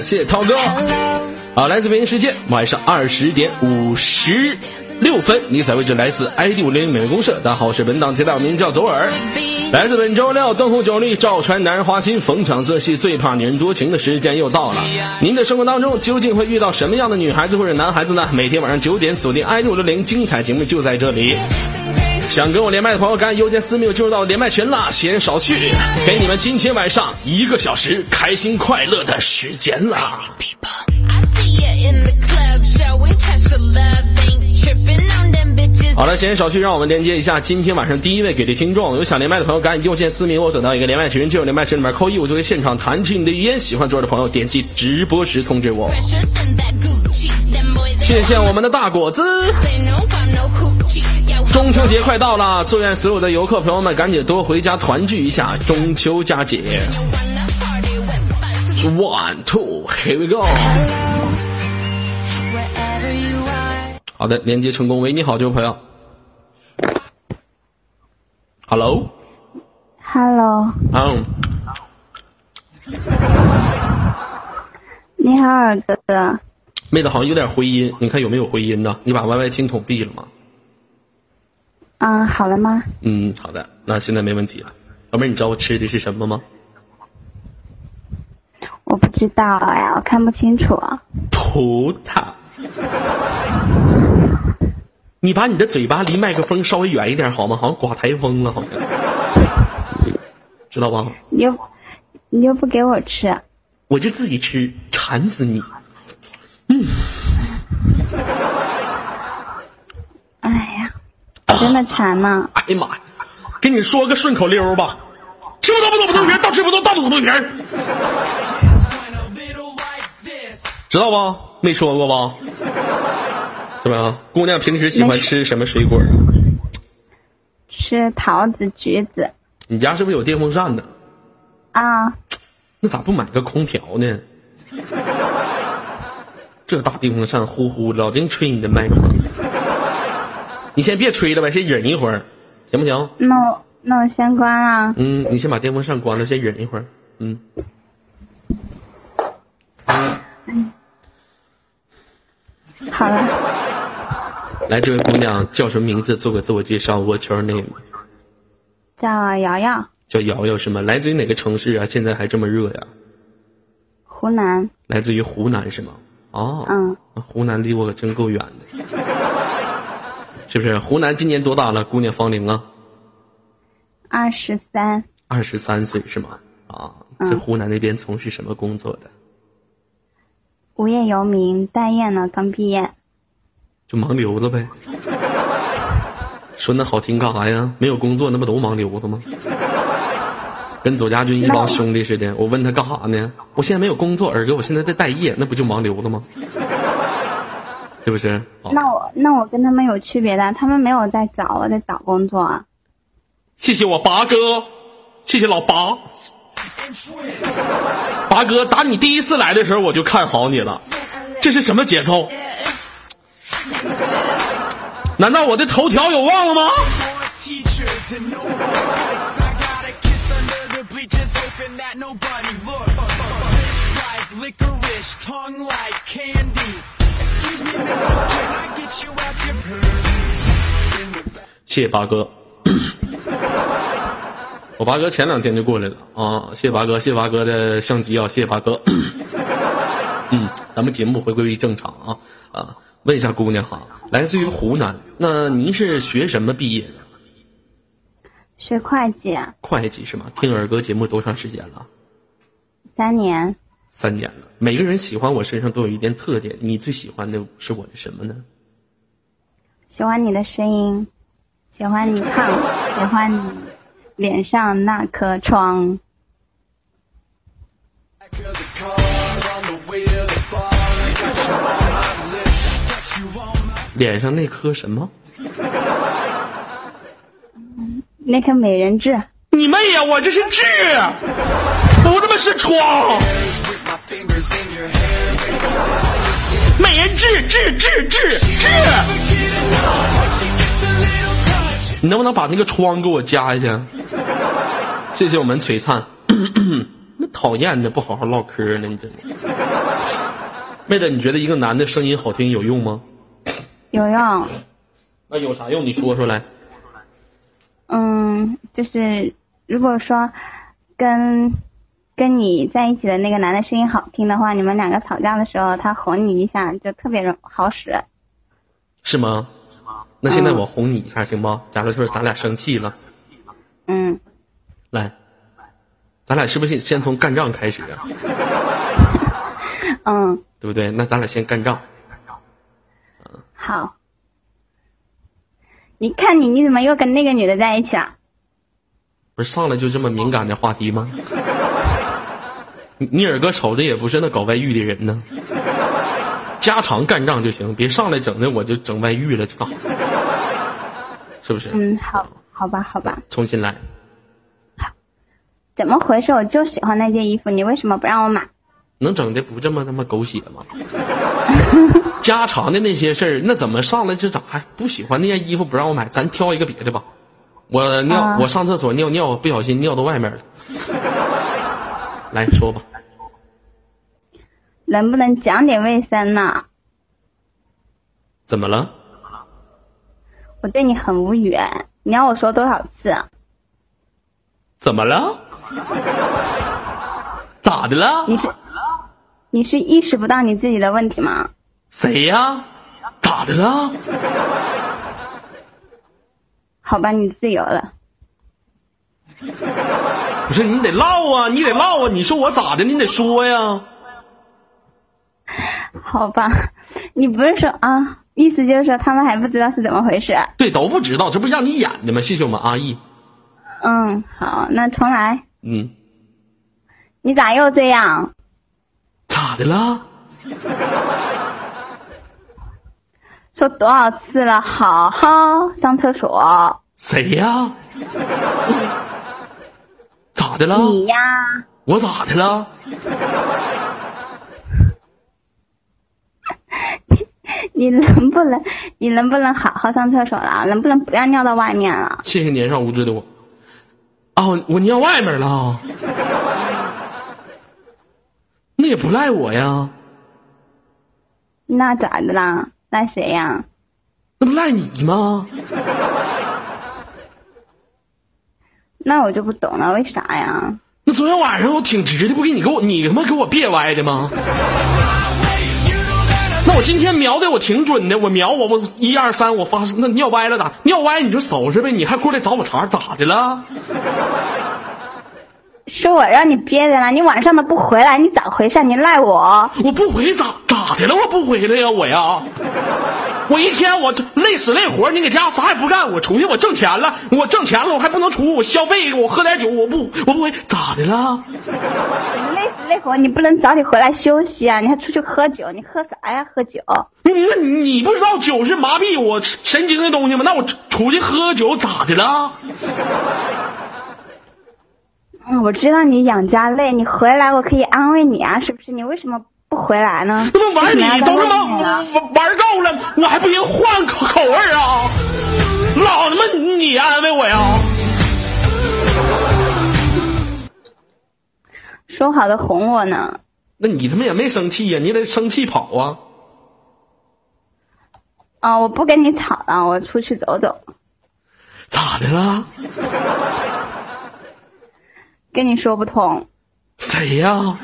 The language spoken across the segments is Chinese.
谢谢涛哥。好，来自北京时间晚上二十点五十六分，你在位置来自 ID 五零零美味公社。大家好，我是本档接待，我名叫左耳。来自本周六，灯红酒绿，照穿男人花心，逢场作戏，最怕女人多情的时间又到了。您的生活当中究竟会遇到什么样的女孩子或者男孩子呢？每天晚上九点锁定 ID 五零零，精彩节目就在这里。想跟我连麦的朋友，赶紧右键私密进入到连麦群啦。闲言少叙，给你们今天晚上一个小时开心快乐的时间啦。好了，闲言少叙，让我们连接一下今天晚上第一位给力听众。有想连麦的朋友，赶紧右键私密，我等到一个连麦群，进入连麦群里面扣一，我就会现场弹起你的语音。喜欢左耳的朋友，点击直播时通知我。谢谢我们的大果子。中秋节快到了，祝愿所有的游客朋友们赶紧多回家团聚一下，中秋佳节。One two, here we go。好的，连接成功。喂，你好，这位朋友。Hello。Hello，嗯，你好，耳哥哥。妹子好像有点回音，你看有没有回音呢？你把 YY 听筒闭了吗？嗯，好了吗？嗯，好的，那现在没问题了。老妹儿，你知道我吃的是什么吗？我不知道呀，我看不清楚啊。葡萄。你把你的嘴巴离麦克风稍微远一点好吗？好像刮台风了，好像，知道吧？你又你又不给我吃，我就自己吃，馋死你！哎呀，我真的馋吗。哎呀妈呀，给你说个顺口溜吧，吃不到不吐不吐皮儿，倒吃不到倒吐不吐皮儿，知道吧？没说过吧？是吧？姑娘平时喜欢吃什么水果？吃桃子、橘子你家是不是有电风扇呢？啊，那咋不买个空调呢？这大电风扇呼呼老丁吹你的麦克风，你先别吹了呗，先忍一会儿，行不行？那我那我先关了。嗯，你先把电风扇关了，先忍一会儿。嗯，好了，来，这位姑娘叫什么名字？做个自我介绍。What's your name？叫瑶瑶，叫瑶瑶是吗？来自于哪个城市啊？现在还这么热呀？湖南。来自于湖南是吗？哦，嗯，湖南离我可真够远的，是不是？湖南今年多大了？姑娘芳龄啊？二十三，二十三岁是吗？啊，嗯在湖南那边从事什么工作的？无业游民，待业呢，刚毕业。就盲流子呗。说那好听干啥呀？没有工作，那不都盲流子吗？跟左家军一帮兄弟似的。我问他干啥呢？我现在没有工作，二哥，我现在在待业，那不就盲流子吗？是不是？哦那我那我跟他们有区别的，他们没有在找，我在找工作啊。谢谢我八哥，谢谢老八。八哥，打你第一次来的时候我就看好你了，这是什么节奏？难道我的头条有忘了吗？谢谢八哥。我八哥前两天就过来了啊！谢谢八哥，谢谢八哥的相机啊！谢谢八哥。嗯，咱们节目回归于正常啊啊！问一下姑娘哈，来自于湖南，那您是学什么毕业的？学会计会计是吗？听儿歌节目多长时间了？三年，三年了。每个人喜欢我身上都有一点特点，你最喜欢的是我的什么呢？喜欢你的声音，喜欢你胖，喜欢你脸上那颗疮。脸上那颗什么？那颗美人痣，你妹呀！我这是痣，不他妈是疮。美人痣，痣，痣，痣，痣。你能不能把那个窗给我加一下？谢谢我们璀璨。那讨厌的，不好好唠嗑呢，你真的。妹子，你觉得一个男的声音好听有用吗？有用。那有啥用？你说出来。嗯，就是如果说跟跟你在一起的那个男的声音好听的话，你们两个吵架的时候，他哄你一下就特别好使。是吗？那现在我哄你一下行不？假如说咱俩生气了，嗯，来，咱俩是不是先从干仗开始啊？嗯，对不对？那咱俩先干仗。好。你看你，你怎么又跟那个女的在一起了？不是上来就这么敏感的话题吗？你你耳哥瞅着也不是那搞外遇的人呢。家常干仗就行，别上来整的我就整外遇了，操！是不是？嗯，好，好吧，好吧。重新来。怎么回事？我就喜欢那件衣服，你为什么不让我买？能整的不这么他妈狗血吗？家常的那些事儿，那怎么上来就咋还不喜欢那件衣服不让我买？咱挑一个别的吧。我尿，我上厕所尿尿，不小心尿到外面了。来说吧。能不能讲点卫生呢？怎么了？我对你很无语，你要我说多少次？怎么了？咋的了？你是你是意识不到你自己的问题吗？谁呀？咋的了？好吧，你自由了。不是你得唠啊，你得唠啊！你说我咋的？你得说呀。好吧，你不是说啊？意思就是说他们还不知道是怎么回事？对，都不知道，这不让你演的吗？谢谢我们阿义。嗯，好，那重来。嗯。你咋又这样？咋的了？说多少次了？好好上厕所。谁呀？咋的了？你呀。我咋的了？你能不能，你能不能好好上厕所了？能不能不要尿到外面了？谢谢年少无知的我。哦，我尿外面了。那也不赖我呀。那咋的啦？赖谁呀？那不赖你吗？那我就不懂了，为啥呀？那昨天晚上我挺直的，不给你给我，你他妈给我别歪的吗？那我今天瞄的我挺准的，我瞄我我一二三，我发那尿歪了咋？尿歪你就收拾呗，你还过来找我茬咋的了？是我让你憋着了，你晚上都不回来，你咋回事？你赖我？我不回咋咋的了？我不回来呀，我呀，我一天我累死累活，你搁家啥也不干，我出去我挣钱了，我挣钱了，我还不能出，我消费，我喝点酒，我不我不回咋的了？你累死累活，你不能早点回来休息啊？你还出去喝酒？你喝啥呀？喝酒？你那你不知道酒是麻痹我神经的东西吗？那我出去喝酒咋的了？嗯，我知道你养家累，你回来我可以安慰你啊，是不是？你为什么不回来呢？那么玩你都他妈玩玩够了，我还不行换口口味啊？老他妈你安慰我呀？说好的哄我呢？那你他妈也没生气呀？你得生气跑啊！啊，我不跟你吵了，我出去走走。咋的了？跟你说不通。谁呀？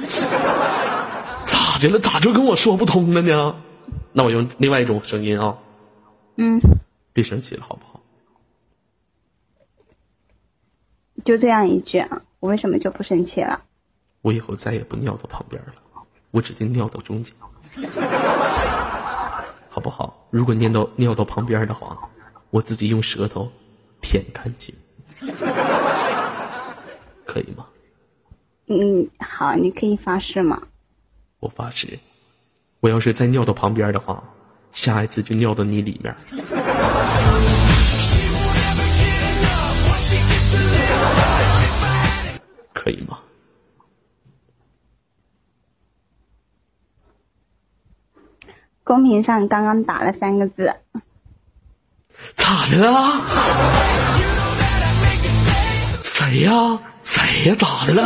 咋的了？咋就跟我说不通了呢？那我用另外一种声音啊。嗯。别生气了，好不好？就这样一句啊，我为什么就不生气了？我以后再也不尿到旁边了，我指定尿到中间，好不好？如果尿到尿到旁边的话，我自己用舌头舔干净。可以吗？嗯，好，你可以发誓吗？我发誓，我要是再尿到旁边的话，下一次就尿到你里面。可以吗？公屏上刚刚打了三个字。咋的了？谁呀？谁呀？咋的了？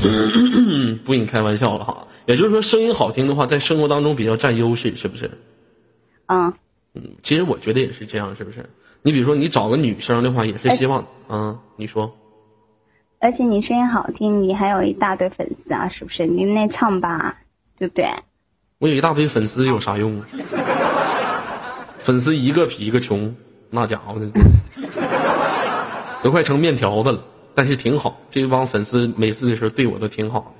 不跟你开玩笑了哈。也就是说，声音好听的话，在生活当中比较占优势，是不是？嗯，其实我觉得也是这样，是不是？你比如说，你找个女生的话，也是希望，嗯，你说，而且你声音好听，你还有一大堆粉丝啊，是不是？你那唱吧，对不对？我有一大堆粉丝有啥用啊？粉丝一个比一个穷，那家伙的都快成面条子了。但是挺好，这帮粉丝每次的时候对我都挺好，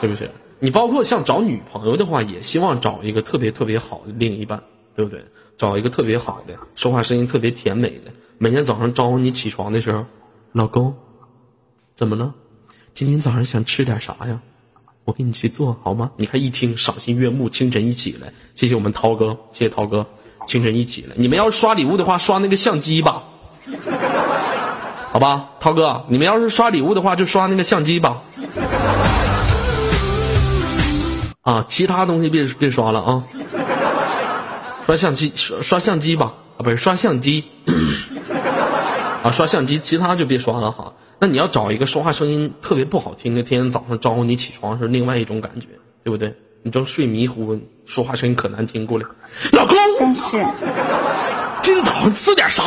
是不是？你包括像找女朋友的话，也希望找一个特别特别好的另一半，对不对？找一个特别好的，说话声音特别甜美的，每天早上招呼你起床的时候，老公，怎么了？今天早上想吃点啥呀？我给你去做好吗？你看一听赏心悦目，清晨一起来，谢谢我们涛哥，谢谢涛哥，清晨一起来。你们要是刷礼物的话，刷那个相机吧，好吧，涛哥，你们要是刷礼物的话，就刷那个相机吧。啊，其他东西别别刷了啊！刷相机，刷刷相机吧，啊，不是刷相机，啊，刷相机，其他就别刷了哈。那你要找一个说话声音特别不好听的，天天早上招呼你起床是另外一种感觉，对不对？你正睡迷糊，说话声音可难听，过来，老公，但是今早上吃点啥？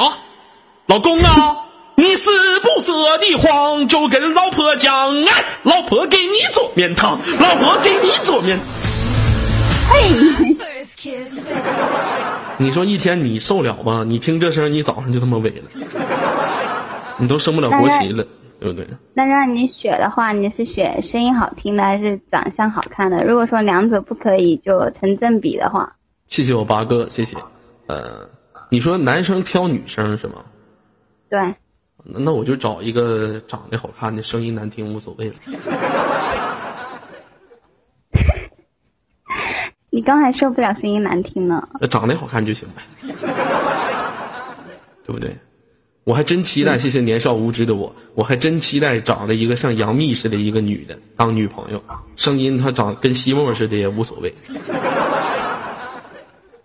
老公啊，你是不舍得慌，就跟老婆讲，哎，老婆给你做面汤，老婆给你做面。嘿，你说一天你受了吗？你听这声，你早上就他妈萎了，你都升不了国旗了，对不对？那让你选的话，你是选声音好听的还是长相好看的？如果说两者不可以就成正比的话，谢谢我八哥，谢谢。呃，你说男生挑女生是吗？对，那那我就找一个长得好看的，声音难听无所谓了。你刚才受不了声音难听呢。那长得好看就行呗，对不对？我还真期待，谢谢年少无知的我，我还真期待找了一个像杨幂似的一个女的当女朋友，声音她长跟西莫似的也无所谓，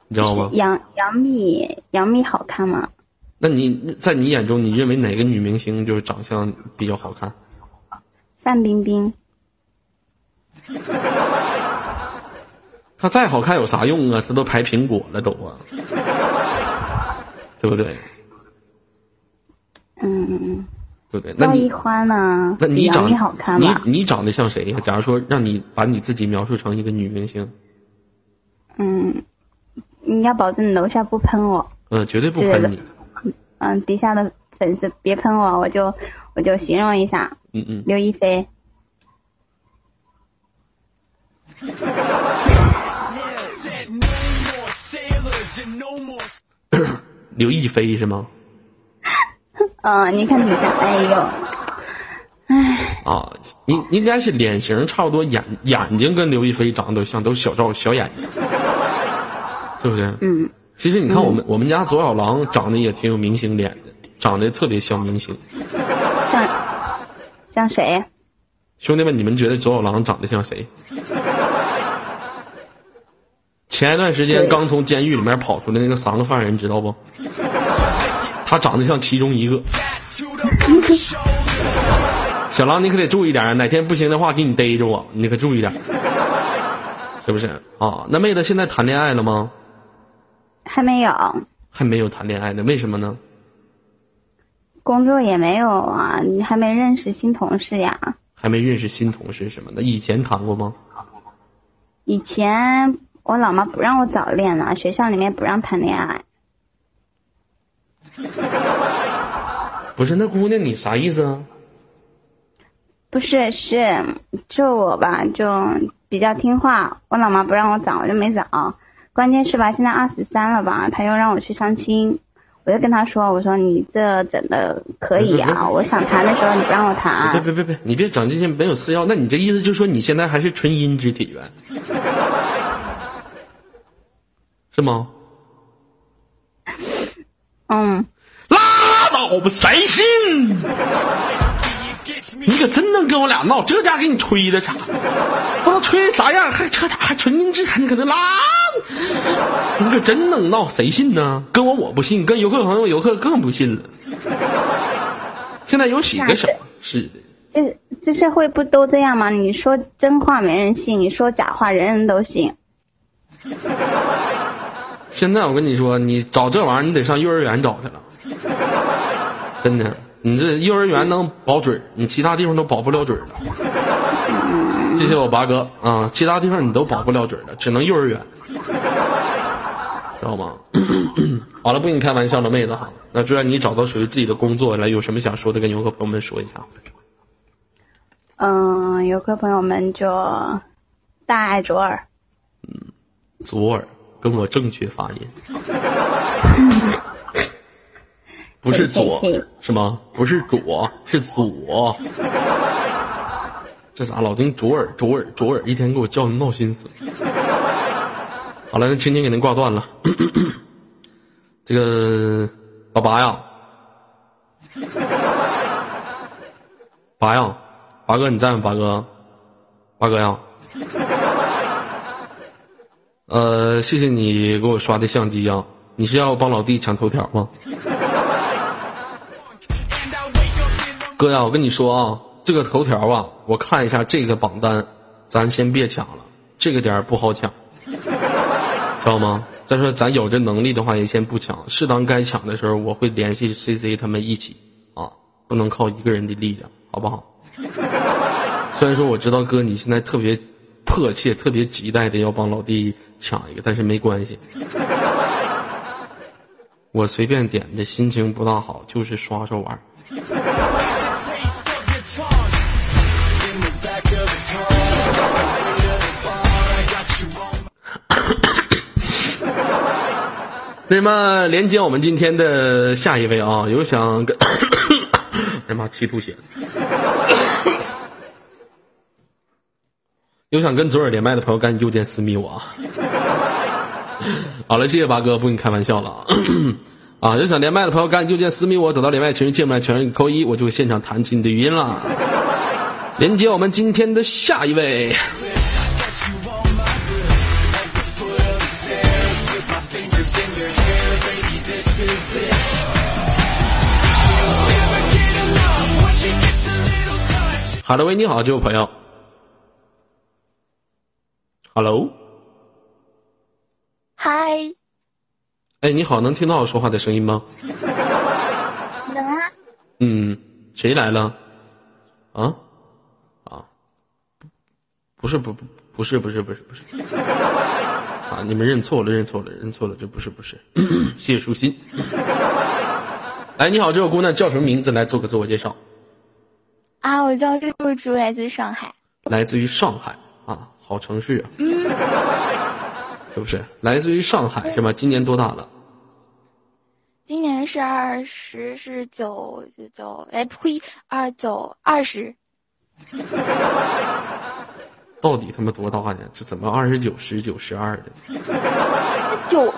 你知道吗？杨杨幂，杨幂好看吗？那你在你眼中，你认为哪个女明星就是长相比较好看？范冰冰，她再好看有啥用啊？她都排苹果了都啊，对不对？嗯嗯嗯，对不对？那赵一你欢呢？那你长比杨幂好看你？你长得像谁呀？假如说让你把你自己描述成一个女明星，嗯，你要保证楼下不喷我，嗯，绝对不喷你。嗯，底下的粉丝别喷我，我就我就形容一下，嗯嗯，刘亦菲 刘亦菲是吗？嗯，你看底下，哎呦，哎啊，应应该是脸型差不多，眼眼睛跟刘亦菲长得都像，都是小赵小眼睛，是不是？嗯，其实你看我们、我们家左小狼长得也挺有明星脸的，长得特别像明星。像像谁？兄弟们，你们觉得左小狼长得像谁？前一段时间刚从监狱里面跑出来那个三个犯人，知道不？他长得像其中一个。小狼，你可得注意点，哪天不行的话，给你逮着我，你可注意点，是不是？啊，那妹子现在谈恋爱了吗？还没有，还没有谈恋爱呢，为什么呢？工作也没有啊，你还没认识新同事呀？还没认识新同事什么的，以前谈过吗？以前我老妈不让我早恋呢，学校里面不让谈恋爱。不是，那姑娘你啥意思啊？不是，是就我吧，就比较听话。我老妈不让我早，我就没早。关键是吧，现在二十三了吧，他又让我去相亲，我就跟他说，我说你这整的可以啊，我想谈的时候你不让我别谈。别别别别，你别整这些没有私钥。那你这意思就是说你现在还是纯阴之体呗？是吗？嗯，拉倒吧，谁信？你可真能跟我俩闹，这家给你吹的啥？不知道吹啥样，还扯啥？还纯阴之，你搁这拉？你可真能闹，谁信呢？跟我我不信，跟游客朋友游客更不信了。现在有几个小是的，这这社会不都这样吗？你说真话没人信，你说假话人人都信。现在我跟你说，你找这玩意儿，你得上幼儿园找去了。真的，你这幼儿园能保准儿，你其他地方都保不了准儿的。谢谢我八哥啊，其他地方你都保不了准儿的，只能幼儿园，知道吗？好了，不跟你开玩笑了，妹子哈。那祝愿你找到属于自己的工作来，有什么想说的，跟游客朋友们说一下。嗯，游客朋友们就大爱卓尔。左耳，跟我正确发音，不是左是吗？不是左，是左。这咋老听左耳左耳左耳，一天给我叫的闹心死了。好了，那亲亲给您挂断了。这个老八呀，八呀，八哥你在吗？八哥，八哥呀。呃，谢谢你给我刷的相机啊！你是要帮老弟抢头条吗？哥呀，我跟你说啊，这个头条啊，我看一下这个榜单，咱先别抢了，这个点儿不好抢，知道吗？再说咱有这能力的话，也先不抢，适当该抢的时候，我会联系 CC 他们一起啊，不能靠一个人的力量，好不好？虽然说我知道哥你现在特别迫切、特别急待的要帮老弟抢一个，但是没关系，我随便点的，心情不大好，就是刷刷玩那么连接我们今天的下一位啊，有想跟，哎妈，气吐血了。有想跟左耳连麦的朋友，赶紧右键私密我啊！好了，谢谢八哥，不跟你开玩笑了啊！啊，有想连麦的朋友，赶紧右键私密我，等到连麦群进不来，全是扣一，我就会现场弹起你的语音了。连接我们今天的下一位。哈喽喂，你好，这位朋友。Hello，嗨，哎，你好，能听到我说话的声音吗？能啊，嗯，谁来了？啊啊，不是不不不是不是不是不是 啊！你们认错了，认错了，认错了，这不是不是，谢谢舒心。哎，你好，这位姑娘叫什么名字？来做个自我介绍。啊，我叫六珠，来自上海。来自于上海啊，好城市啊，是不是？来自于上海是吧？今年多大了？今年是二十，是九九九，哎呸，二九二十，到底他妈多大呢？这怎么二十九、十九、十二的？九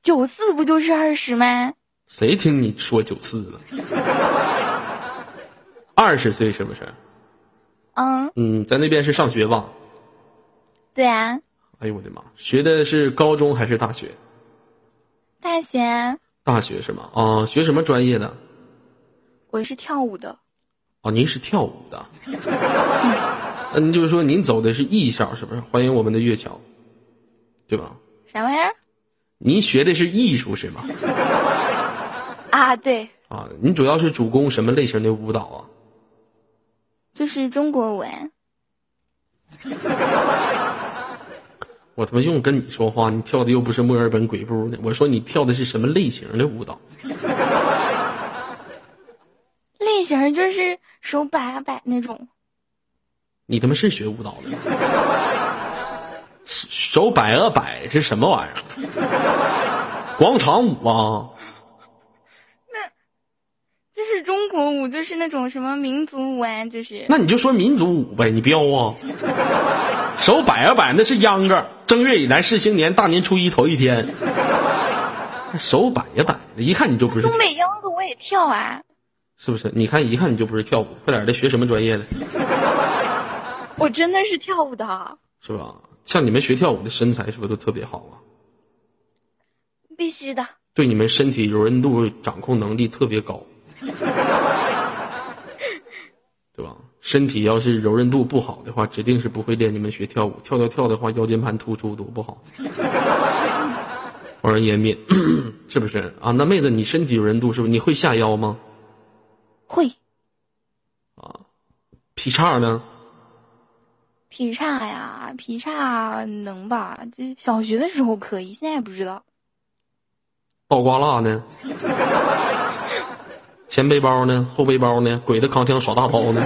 九四不就是二十吗？谁听你说九次了？二十岁是不是？嗯，嗯，在那边是上学吧？对啊，哎呦我的妈！学的是高中还是大学？大学大学是吗？啊，学什么专业的？我是跳舞的，哦，您是跳舞的。嗯，就是说您走的是艺校是不是？欢迎我们的月桥，对吧？啥玩意儿？您学的是艺术是吗？啊，对，啊，您主要是主攻什么类型的舞蹈啊？就是中国文。我他妈用跟你说话，你跳的又不是墨尔本鬼步呢。我说你跳的是什么类型的舞蹈？类型就是手摆啊摆那种，你他妈是学舞蹈的？手摆啊摆是什么玩意儿？广场舞啊？就是中国舞，就是那种什么民族舞啊，就是那你就说民族舞呗，你彪啊！手摆啊摆那是秧歌，正月以来是新年，大年初一头一天。手摆呀摆的，一看你就不是，东北秧歌我也跳啊。是不是？你看一看你就不是跳舞，快点的，学什么专业的？我真的是跳舞的，是吧？像你们学跳舞的身材是不是都特别好啊？必须的。对你们身体柔韧度掌控能力特别高，对吧身体要是柔韧度不好的话，指定是不会练你们学跳舞。跳跳跳的话，腰间盘突出多不好。望人颜面，是不是啊？那妹子，你身体柔韧度是不是？你会下腰吗？会啊劈叉呢？劈叉呀，劈叉能吧？这小学的时候可以，现在不知道。倒挂蜡呢？前背包呢？后背包呢？鬼子扛枪耍大刀呢？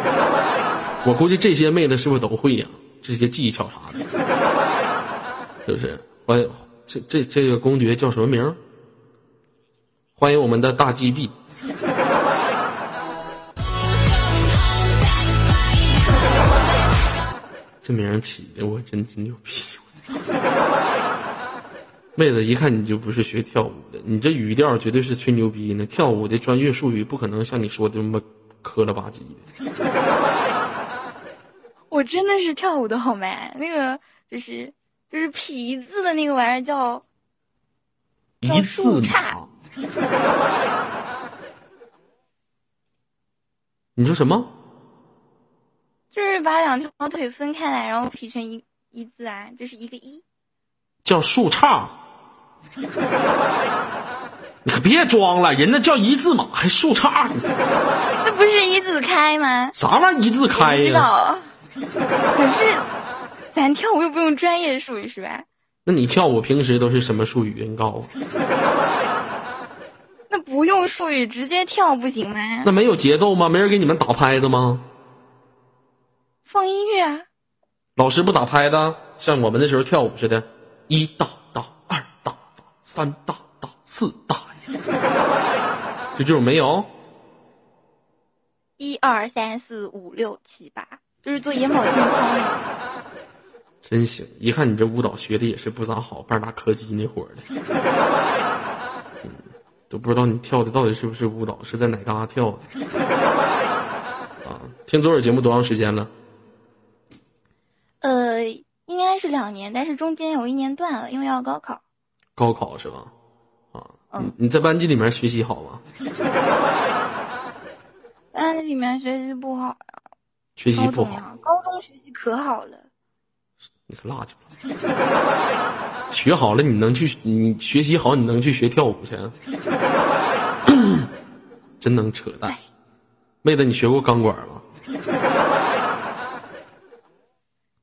我估计这些妹子是不是都会呀、这些技巧啥的，是不是？欢迎这这这个公爵叫什么名？欢迎我们的大 GB。这名起的我真真牛逼！我妹子一看你就不是学跳舞的，你这语调绝对是吹牛逼呢。跳舞的专业术语不可能像你说的这么磕了吧唧的。我真的是跳舞的好吗？那个就是就是皮字的那个玩意儿叫一字树杈。你说什么？就是把两条腿分开来，然后劈成一一字啊，就是一个一。叫树杈？你可别装了，人家叫一字马，还树杈？那不是一字开吗？啥玩意儿一字开我知呀？道，可是咱跳舞又不用专业术语是吧？那你跳舞平时都是什么术语？你告诉我。那不用术语，直接跳不行吗？那没有节奏吗？没人给你们打拍子吗？放音乐啊，老师不打拍子，像我们那时候跳舞似的，一大大，二大大，三大大，四大这，就这种没有？一二三四五六七八，就是做眼保健操的。真行，一看你这舞蹈学的也是不咋好，半拉柯基那伙儿的，嗯，都不知道你跳的到底是不是舞蹈，是在哪嘎跳的？啊，听左耳节目多长时间了？呃，应该是两年，但是中间有一年断了，因为要高考。高考是吧？啊，嗯你你在班级里面学习好吗？班里面学习不好呀，学习不好高中学习可好了。你可拉去吧。学好了，你能去？你学习好，你能去学跳舞去？真能扯淡！妹子，你学过钢管吗？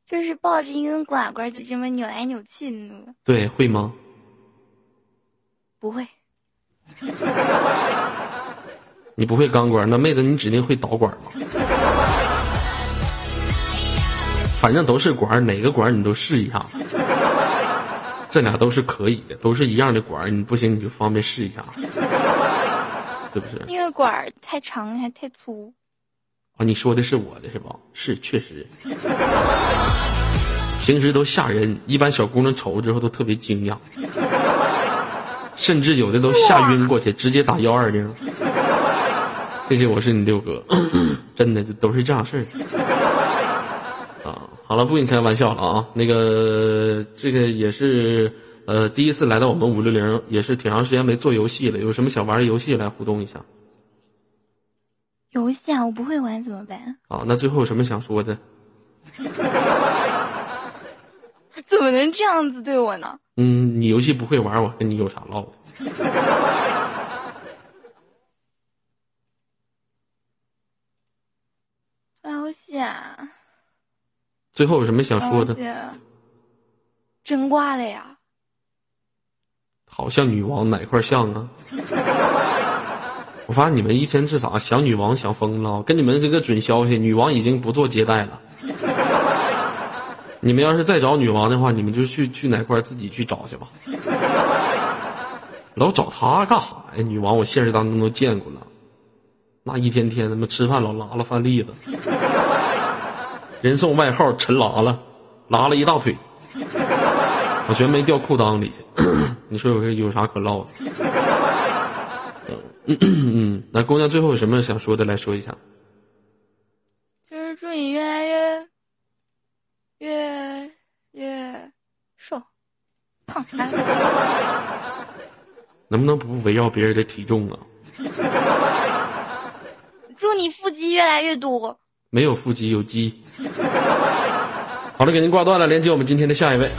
就是抱着一根管管就这么扭来扭去的那个，对，会吗？不会。你不会钢管，那妹子你指定会导管吗？反正都是管，哪个管你都试一下。这俩都是可以的，都是一样的管，你不行你就方便试一下，是不是？那个管太长还太粗，啊，你说的是我的是吧？是，确实。平时都吓人，一般小姑娘瞅之后都特别惊讶，甚至有的都吓晕过去，直接打幺二零。谢谢，我是你六哥，真的这都是这样事儿。啊，好了，不跟你开玩笑了啊。那个，这个也是呃第一次来到我们五六零，也是挺长时间没做游戏了。有什么想玩的游戏来互动一下游戏啊，我不会玩怎么办？啊？那最后有什么想说的？怎么能这样子对我呢？嗯，你游戏不会玩，我跟你有啥唠的？玩游戏啊，最后有什么想说的？真挂了呀！好像女王哪块像啊？我发现你们一天是啥想女王想疯了？跟你们这个准消息，女王已经不做接待了。你们要是再找女王的话，你们就去去哪块自己去找去吧。老找她干啥呀？女王我现实当中都见过了，那一天天他妈吃饭老拉了饭粒子，人送外号陈拉了，拉了一大腿，我全没掉裤裆里去。你说有有啥可唠的？嗯，那姑娘最后有什么想说的？来说一下。就是祝你越来越越越瘦胖。啊 能不能不围绕别人的体重啊？祝你腹肌越来越多。没有腹肌，有鸡。好了，给您挂断了，连接我们今天的下一位。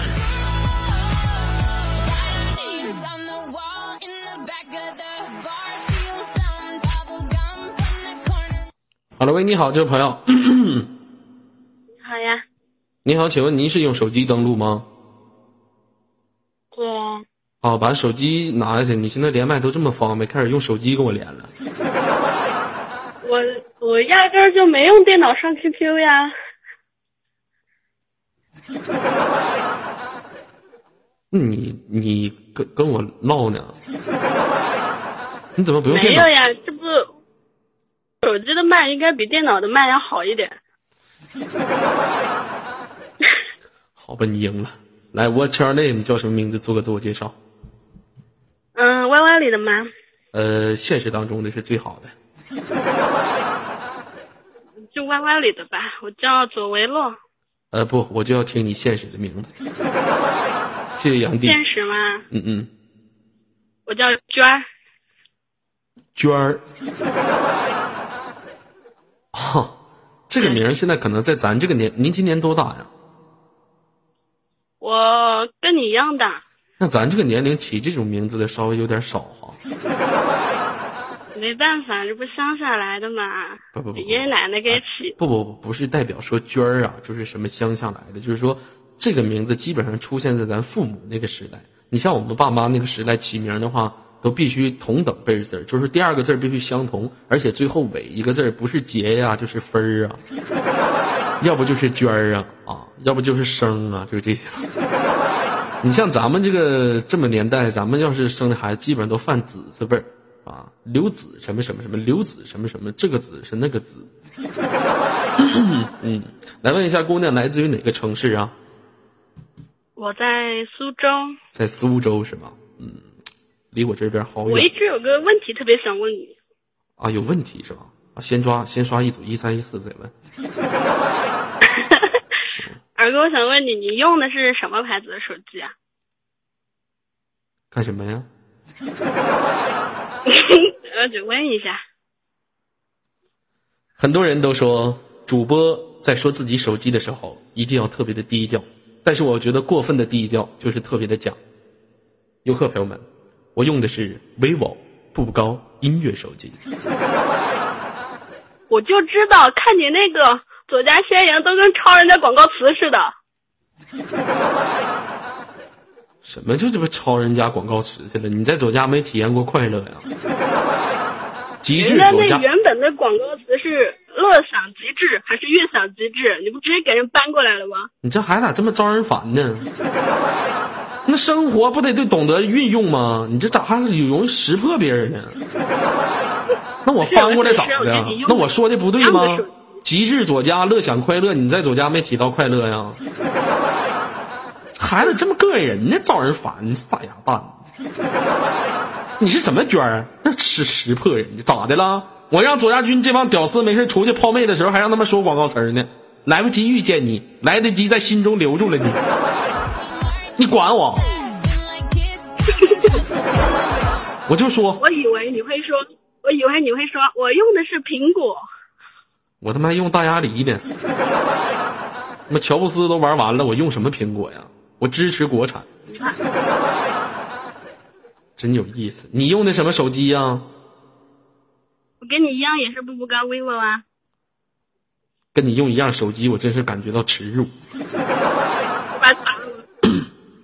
好了，喂，你好，这位朋友。好呀，你好，请问您是用手机登录吗？对，哦，把手机拿下去，你现在连麦都这么方便，开始用手机跟我连了。我我压根儿就没用电脑上 QQ 呀。你你跟跟我唠呢？你怎么不用电脑？没有呀，这不手机的麦应该比电脑的麦要好一点。好吧，你赢了。来，What's your name？你叫什么名字？做个自我介绍。嗯，Y Y 里的吗？呃，现实当中的是最好的。就 Y Y 里的吧，我叫左维洛。呃，不，我就要听你现实的名字。谢谢杨弟。现实吗？嗯嗯，我叫娟儿。娟儿。哈、这个名儿现在可能在咱这个年，您今年多大呀？我跟你一样大，那咱这个年龄起这种名字的稍微有点少哈。没办法，这不乡下来的嘛，不不不，爷爷奶奶给起。不不不，不是代表说娟儿啊，就是什么乡下来的，就是说这个名字基本上出现在咱父母那个时代。你像我们爸妈那个时代起名的话，都必须同等辈字儿，就是第二个字儿必须相同，而且最后尾一个字儿不是节呀、就是分儿啊，要不就是娟儿啊啊，要不就是生啊，就这些。你像咱们这个这么年代，咱们要是生的孩子，基本上都犯子字辈儿啊，刘子什么什么什么，刘子什么什么，这个子是那个子。嗯，来问一下姑娘，来自于哪个城市啊？我在苏州，在苏州是吗？嗯，离我这边好远我一远直有个问题特别想问你，啊，有问题是吧？啊，先抓先刷一组一三一四再问。二哥，我想问你，你用的是什么牌子的手机啊？干什么呀？我只问一下。很多人都说主播在说自己手机的时候一定要特别的低调，但是我觉得过分的低调就是特别的假。游客朋友们，我用的是 vivo 步高音乐手机。我就知道，看你那个左家宣言都跟抄人家广告词似的。什么就这不抄人家广告词去了？你在左家没体验过快乐呀？极致人家左家，那原本的广告词是“乐享极致”还是“悦享极致”？你不直接给人搬过来了吗？你这孩子咋这么招人烦呢？那生活不得得懂得运用吗？你这咋还容易识破别人呢？那我翻过来咋的？那我说的不对吗？极致左家，乐享快乐，你在左家没提到快乐呀？孩子这么膈应人呢，招人烦，你是咋哑巴呢？你是什么娟儿？那吃识破人家咋的了？我让左家军这帮屌丝没事出去泡妹的时候，还让他们说广告词呢，来不及遇见你，来得及在心中留住了你。你管我？我就说，我以为你会说，我以为你会说，我用的是苹果。我他妈还用大鸭梨呢。他妈乔布斯都玩完了，我用什么苹果呀？我支持国产。真有意思，你用的什么手机呀？我跟你一样也是步步高 vivo 啊。跟你用一样手机，我真是感觉到耻辱。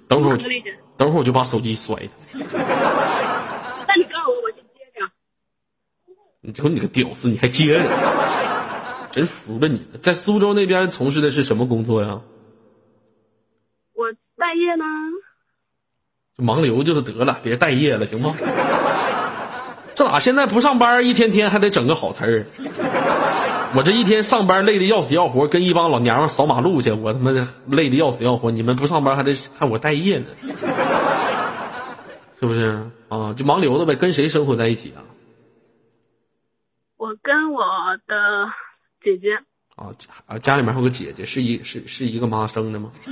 等会儿。等会儿我就把手机摔他。那你告诉我，我去接着。你瞅你个屌丝，你还接着？真服了你了。在苏州那边从事的是什么工作呀？我待业呢。就盲流就是得了，别待业了，行吗？这咋现在不上班，一天天还得整个好词儿？我这一天上班累得要死要活，跟一帮老娘们扫马路去，我他妈的累得要死要活。你们不上班还得还我待业呢，是不是啊？就盲流子呗，跟谁生活在一起啊？我跟我的姐姐啊啊，家里面还有个姐姐，是一是是一个妈生的吗？不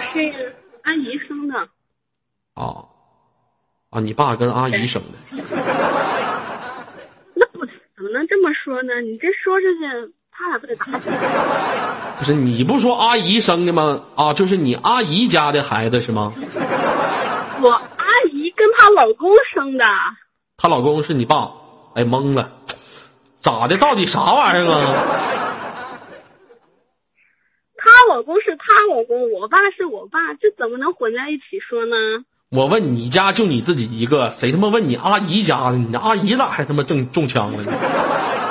是阿姨生的，啊啊，你爸跟阿姨生的。那不怎么能这么说呢？你这说出去他俩不得打起来？不是你不说阿姨生的吗？啊，就是你阿姨家的孩子是吗？我阿姨跟她老公生的，她老公是你爸？哎，懵了，咋的？到底啥玩意儿啊？她老公是她老公，我爸是我爸，这怎么能混在一起说呢？我问你家就你自己一个，谁他妈问你阿姨家呢？你阿姨咋还他妈中中枪了呢？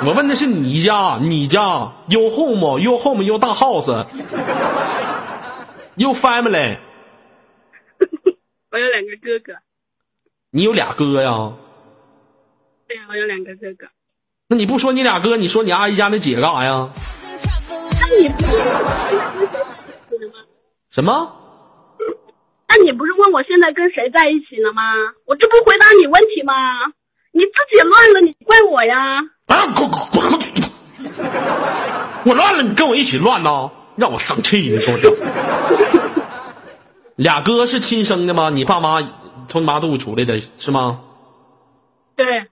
我问的是你家，你家 you home you home you 大 house，you family，我有两个哥哥，你有俩哥呀？对呀，我有两个哥哥。那你不说你俩哥，你说你阿姨家那姐干啥呀？那你？什么？那你不是问我现在跟谁在一起了吗？我这不回答你问题吗？你自己乱了，你怪我呀？啊！滚滚滚滚！我乱了，你跟我一起乱呐，让我生气！你给我整。俩哥是亲生的吗？你爸妈从你妈肚子出来的是吗？对对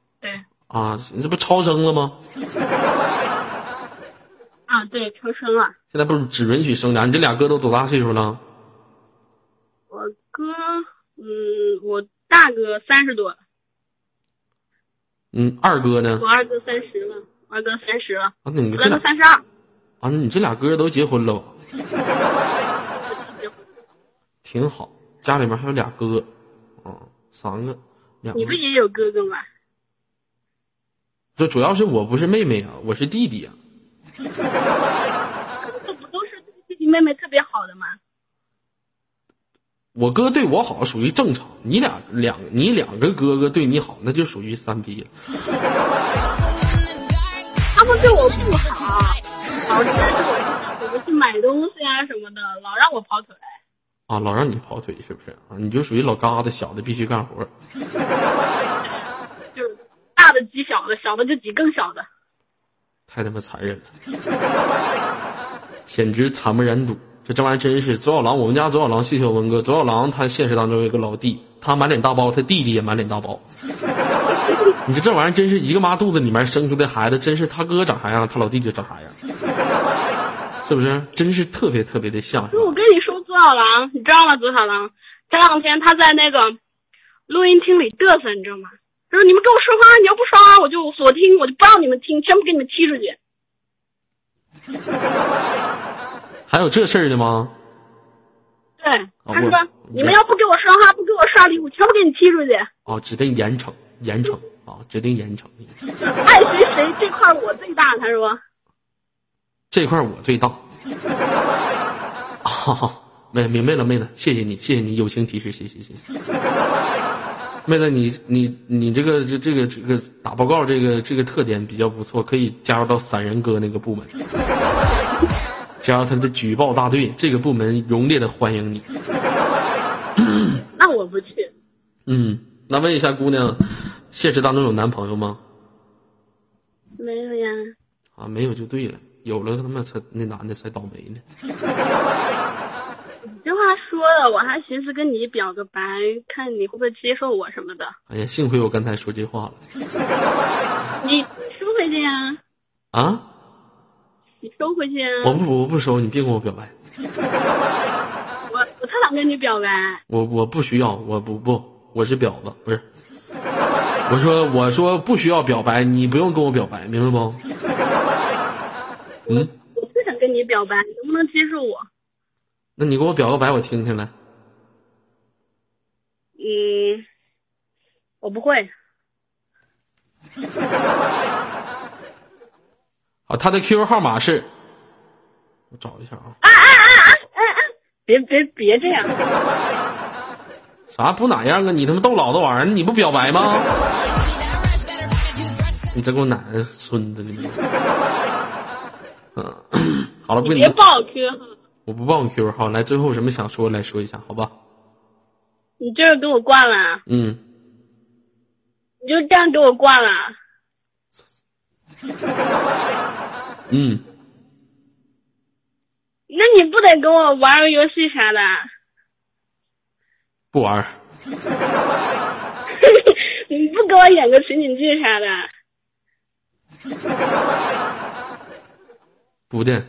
啊，你这不超生了吗？啊，对，超生了。现在不是只允许生俩？你这俩哥都多大岁数了？我哥，嗯，我大哥三十多了，嗯，二哥呢？我二哥三十了，我二哥三十了，啊，那你哥三十二。啊，你这俩哥都结婚了吧？挺好，家里面还有俩哥，啊，三个，两个你不。也有哥哥吗？这主要是我不是妹妹啊，我是弟弟啊。这不都是弟弟妹妹特别好的吗？我哥对我好属于正常，你俩两你两个哥哥对你好，那就属于三逼了。他们对我不好，老是我去买东西啊什么的，老让我跑腿。啊，老让你跑腿是不是啊？你就属于老疙瘩，小的必须干活。就是大的挤小的，小的就挤更小的。太他妈残忍了，简直惨不忍睹。这这玩意儿真是左小狼，我们家左小狼，谢谢我文哥。左小狼他现实当中有一个老弟，他满脸大包，他弟弟也满脸大包。你说这玩意儿真是一个妈肚子里面生出的孩子，真是他哥长啥样，他老弟就长啥样，是不是？真是特别特别的像。就我跟你说，左小狼，你知道吗？左小狼前两天他在那个录音厅里嘚瑟，你知道吗？他说：“你们跟我说话，你要不说话，我就锁听，我就不让你们听，全部给你们踢出去。还有这事儿的吗？”对，啊他说我：“你们要不给我说话，不给我刷礼物，全部给你踢出去。哦，指定严惩，严惩啊，指定严惩。爱谁谁，这块我最大。”他说这块我最大。啊，妹明白了，妹子，谢谢你，谢谢你友情提示，谢谢谢谢。妹子，你你你这个这这个这个打报告这个这个特点比较不错，可以加入到散人哥那个部门，加入他的举报大队，这个部门荣烈的欢迎你。：“那我不去。嗯，那问一下姑娘，现实当中有男朋友吗？”没有呀，啊，没有就对了，有了他妈才那男的才倒霉呢。你这话说的，我还寻思跟你表个白，看你会不会接受我什么的。哎呀，幸亏我刚才说这话了你你收回去呀，啊！你收回去呀。我不我不收，你别跟我表白，我我特想跟你表白。我我不需要，我不不，我是婊子，不是。我说我说不需要表白，你不用跟我表白，明白不？嗯，我特想跟你表白，你能不能接受我？那你给我表个白，我听听来。嗯，我不会。好，他的 QQ 号码是，我找一下啊。啊啊啊啊啊别别别这样，啥不哪样啊？你他妈逗老子玩儿，你不表白吗？你真给我奶奶孙子，你们！嗯，好了，不跟你你别报 QQ 号，我不报你 QQ 号，来，最后有什么想说来说一下，好吧？你这样给我挂了，嗯，你就这样给我挂了。嗯，那你不得跟我玩个游戏啥的？不玩，你不给我演个情景剧啥的？不的，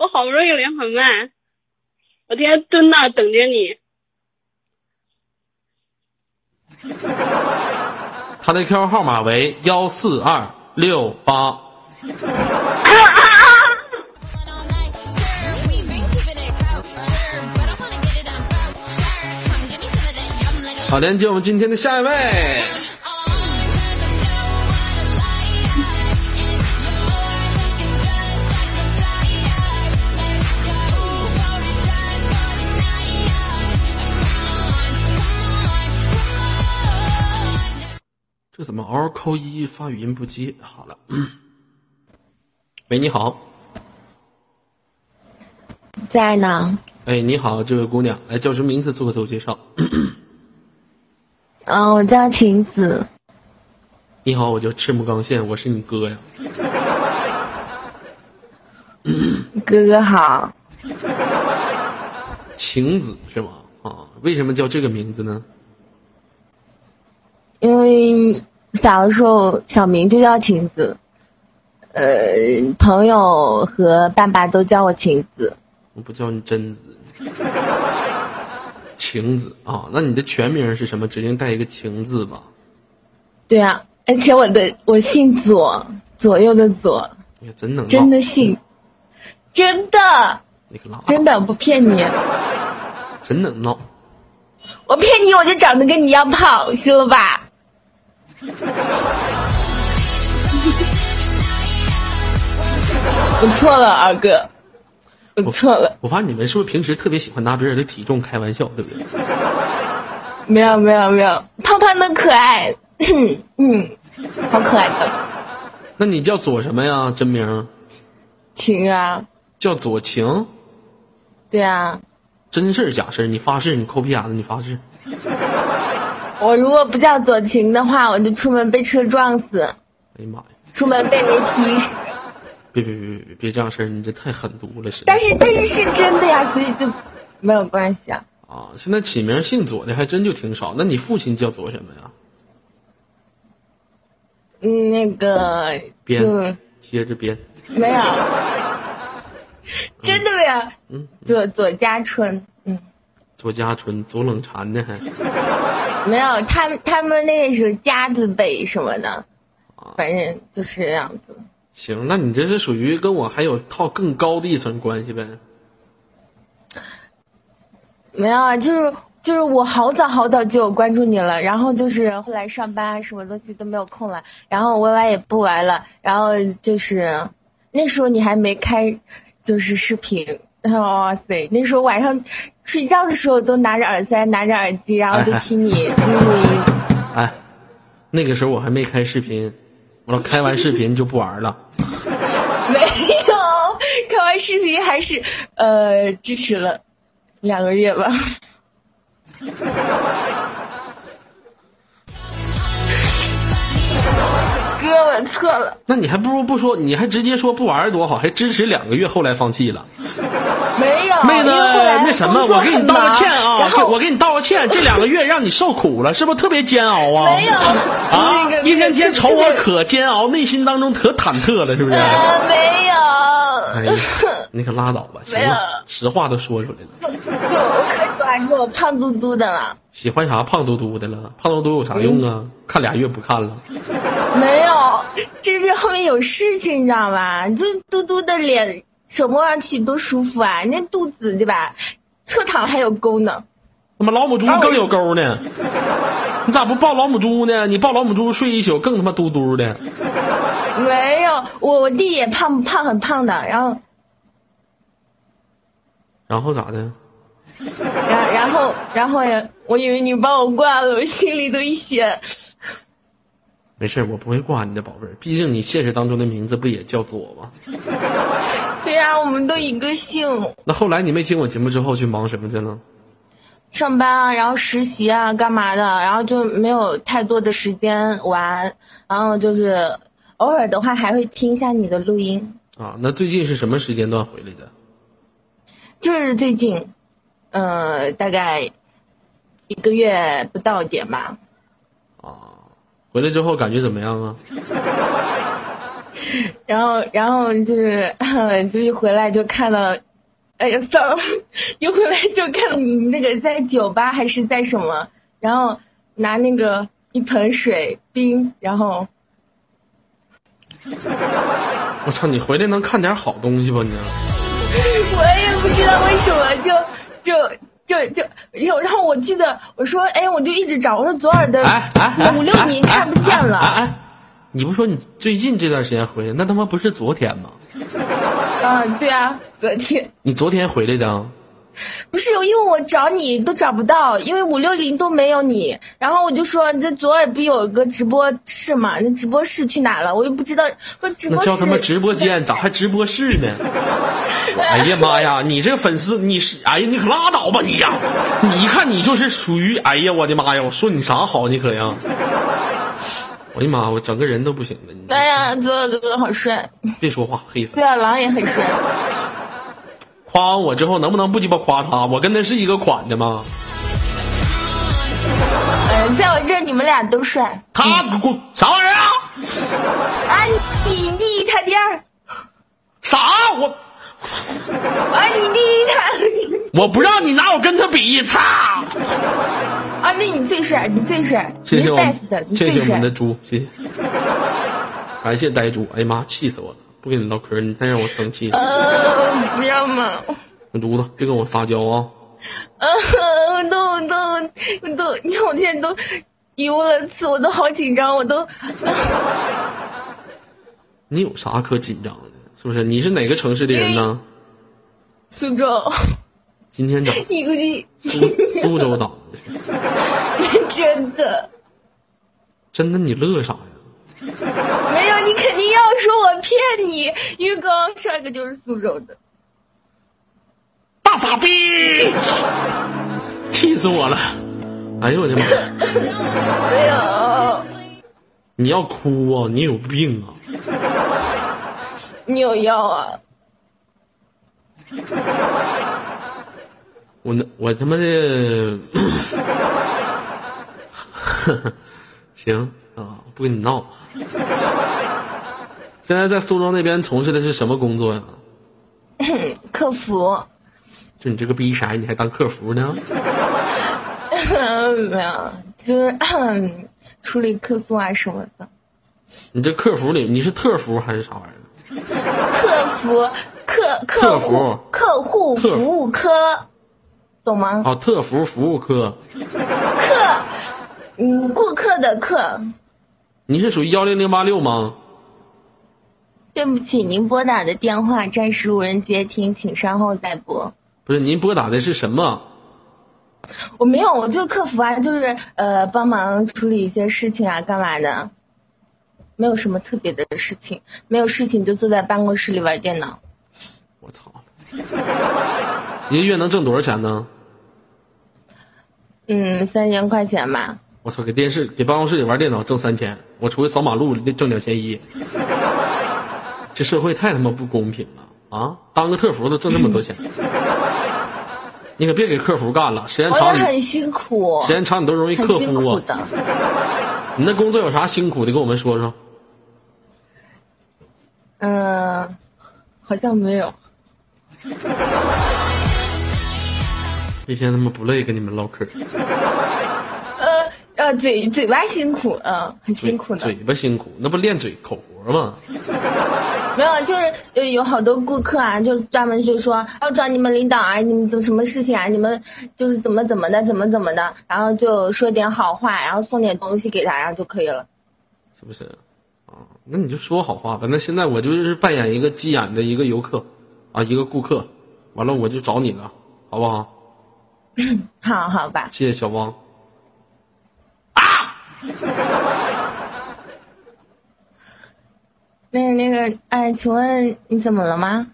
我好不容易有连很麦，我天天蹲那儿等着你。他的 QQ 号码为幺四二六八。好连接我们今天的下一位。嗷嗷扣一发语音不接？好了，喂，你好，在呢。哎，你好，这位姑娘，来叫什么名字？做个自我介绍。嗯，我叫晴子。你好，我叫赤木刚宪，我是你哥呀。哥哥好。晴子是吗？啊，为什么叫这个名字呢？因为小的时候小名就叫晴子，呃，朋友和爸爸都叫我晴子。我不叫你贞子，晴子啊？那你的全名是什么？指定带一个晴字吧？对啊，而且我的我姓左，左右的左，哎呀，真能真的姓，真的，你可拉真的不骗你，真能闹。我骗你我就长得跟你一样胖，行了吧？我错了，二哥，我错了，我发现你们是不是平时特别喜欢拿别人的体重开玩笑，对不对？没有没有没有，胖胖的可爱，嗯，好可爱的那你叫左什么呀？真名晴啊，叫左晴？对啊，真事儿假事儿？你发誓？你抠屁眼子？你发誓？我如果不叫左晴的话，我就出门被车撞死，哎呀妈呀！出门被雷劈死。别别别别别别这样事儿，你这太狠毒了，是。但是但是是真的呀，所以就没有关系啊。啊，现在起名姓左的还真就挺少。那你父亲叫左什么呀？嗯，那个编就接着编。没有，真的没有。嗯，左左家春，嗯，左家春，左冷禅呢还。没有，他们他们那个是家字辈什么的，啊反正就是这样子。行，那你这是属于跟我还有套更高的一层关系呗？没有啊，就是就是我好早好早就有关注你了，然后就是后来上班啊什么东西都没有空了，然后 Y Y 也不玩了，然后就是那时候你还没开，就是视频，哇塞，那时候晚上睡觉的时候都拿着耳塞，拿着耳机，然后就听你 录音。哎，那个时候我还没开视频，我要开完视频就不玩了。没有，开完视频还是呃支持了两个月吧。哥，我错了，那你还不如不说，你还直接说不玩多好，还支持两个月，后来放弃了。没有，妹子，那什么，我给你道个歉啊，我给你道个歉，这两个月让你受苦了，是不是特别煎熬啊？没有啊那个，一天天瞅我可煎熬，内心当中可忐忑了，是不是？呃没有，哎呀，你可拉倒吧，行了，实话都说出来了。就就我可喜欢这种胖嘟嘟的了。喜欢啥胖嘟嘟的了？胖嘟嘟有啥用啊？看俩月不看了。没有，这是后面有事情，你知道吧？就嘟嘟的脸，手摸上去多舒服啊！你那肚子对吧？侧躺还有沟呢。他妈老母猪更有沟呢，你咋不抱老母猪呢？你抱老母猪睡一宿更他妈嘟嘟的。没有，我我弟也胖胖很胖的，然后然后咋的？然然后然后呀，我以为你把我挂了，我心里都一血。没事儿，我不会挂你的宝贝儿，毕竟你现实当中的名字不也叫左吗？对呀、我们都一个姓，那后来你没听我节目之后去忙什么去了？上班啊，然后实习啊，干嘛的，然后就没有太多的时间玩，然后就是偶尔的话还会听一下你的录音，啊，那最近是什么时间段回来的？就是最近，呃，大概一个月不到点吧。啊回来之后感觉怎么样啊？然后然后就是就一回来就看到，哎呀算了，一回来就看到你那个在酒吧还是在什么，然后拿那个一盆水冰，然后我操，你回来能看点好东西吧你？我也不知道为什么就就。就就，然后我记得我说，哎，我就一直找，我说左耳的五六年看不见哎了，哎，你不说你最近这段时间回来，那他妈不是昨天吗？嗯，对啊，昨天 你昨天回来的？不是因为我找你都找不到，因为五六零都没有你，然后我就说这昨晚不有个直播室嘛，那直播室去哪了？我又不知道，说直播那叫他妈直播间，咋还直播室呢？哎呀妈呀，你这个粉丝你是哎呀，你可拉倒吧你呀！你一看你就是属于哎呀我的妈呀，我说你啥好你可呀？我的妈，我整个人都不行了。你哎呀，左耳哥哥好帅，别说话，黑粉对。啊，狼也很帅。夸完我之后，能不能不鸡巴夸他？我跟他是一个款的吗？嗯，在我这你们俩都帅。他滚啥玩意儿啊？啊，你你，他第二。啥？我啊，你第一，他。我不让你拿我跟他比，操！啊，那你最帅，你最帅，谢谢我们的。猪，谢谢。感谢呆猪，哎呀妈，气死我了！不跟你唠嗑，你再让我生气。呃，不要嘛。滚犊子，别跟我撒娇啊！呃，我都我都我都，你看我现在都语无伦次，我都好紧张，我都。你有啥可紧张的？是不是？你是哪个城市的人呢？苏州，今天找你估计苏苏州岛 的，真的真的你乐啥呀？没有，你肯定要说我骗你，因为刚刚上一个就是苏州的。大傻逼！气死我了！哎呦我的妈！没有，你要哭啊？你有病啊？你有药啊？我那我他妈的，行啊，不跟你闹。现在在苏州那边从事的是什么工作呀？客服。就你这个逼色，你还当客服呢？没有，就是 处理客诉啊什么的。你这客服里你是特服还是啥玩意儿？客服客客服客户服务科，懂吗？哦，特服服务科。客，嗯，顾客的客。你是属于幺零零八六吗？对不起，您拨打的电话暂时无人接听，请稍后再拨。不是，您拨打的是什么？我没有，我就客服啊，就是呃帮忙处理一些事情啊，干嘛的？没有什么特别的事情，没有事情就坐在办公室里玩电脑。我操！一个月能挣多少钱呢？嗯，三千块钱吧。我操，给电视给办公室里玩电脑挣三千，我出去扫马路挣两千一。这社会太他妈不公平了啊！当个客服都挣那么多钱，你可别给客服干了，时间长你很辛苦，时间长你都容易很克夫啊。辛苦的。你那工作有啥辛苦的，跟我们说说。嗯，好像没有。一天他妈不累跟你们唠嗑，呃呃，嘴嘴巴辛苦，嗯、很辛苦的嘴。巴辛苦，那不练嘴口活吗？没有，就是有有好多顾客啊，就专门就说要找你们领导啊，你们怎什么事情啊，你们就是怎么怎么的，怎么怎么的，然后就说点好话，然后送点东西给他，然后就可以了。是不是？啊，那你就说好话吧。那现在我就是扮演一个急眼的一个游客，啊，一个顾客，完了我就找你了，好不好？好好吧，谢谢小汪。啊那个那个，哎，请问你怎么了吗？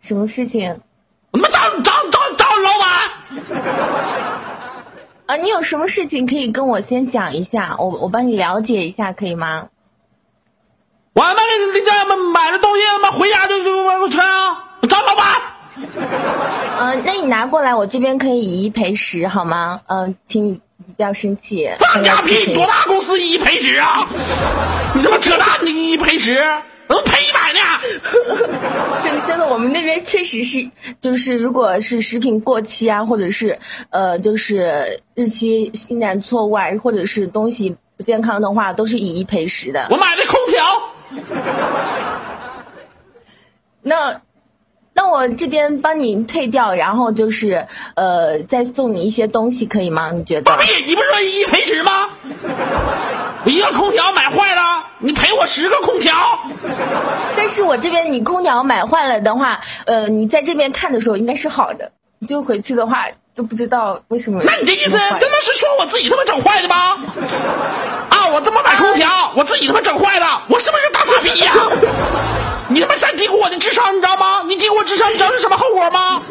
什么事情？我们找找找找老板！啊，你有什么事情可以跟我先讲一下，我我帮你了解一下，可以吗？我他妈这这这买了东西，他妈回家就就我我车啊！我找老板。嗯、那你拿过来，我这边可以以一赔十，好吗？嗯、请你不要生气。放假大家屁！多大公司以一赔十啊？你他妈扯淡！你一赔十？怎么赔一百呢？真真的，我们那边确实是，就是如果是食品过期啊，或者是呃，就是日期印染错误啊，或者是东西不健康的话，都是以一赔十的。我买的空调，那那我这边帮你退掉，然后就是呃，再送你一些东西，可以吗？你觉得放？屁！你不是说一赔十吗？我一个空调买坏了，你赔我十个空调。但是我这边你空调买坏了的话，呃，你在这边看的时候应该是好的，就回去的话都不知道为什么。那你这意思他妈是说我自己他妈整坏的吗？啊，我他妈买空调，我自己他妈整坏了，我是不是大傻逼呀、你他妈想低估我的智商，你知道吗？你低估我智商，你知道是什么后果吗？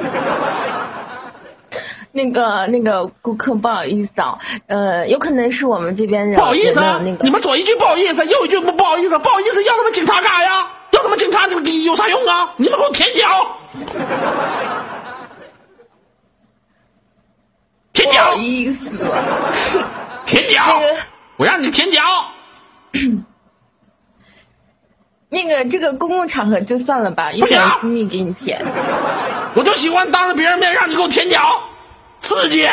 那个那个顾客不好意思啊，呃，有可能是我们这边人不好意思你们左一句不好意思，右一句不不好意思，不好意思，要他妈警察干啥呀？要他妈警察就有啥用啊？你们给我舔脚，舔不好脚，意思，舔脚！那，个我让你舔脚。那个这个公共场合就算了吧，一不行点私密给你舔。我就喜欢当着别人面让你给我舔脚，刺激。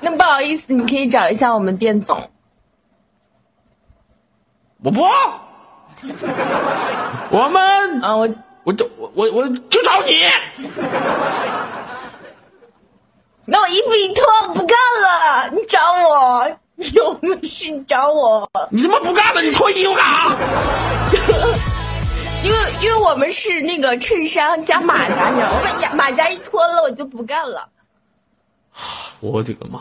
那不好意思，你可以找一下我们店总。我不，我们，啊，我我就我我我就找你。那我衣服一脱不干了，你找我，你有本事你找我，你他妈不干了，你脱衣服干啥？因为因为我们是那个衬衫加马甲，你知道吗，我把马甲一脱了，我就不干了。我的个妈！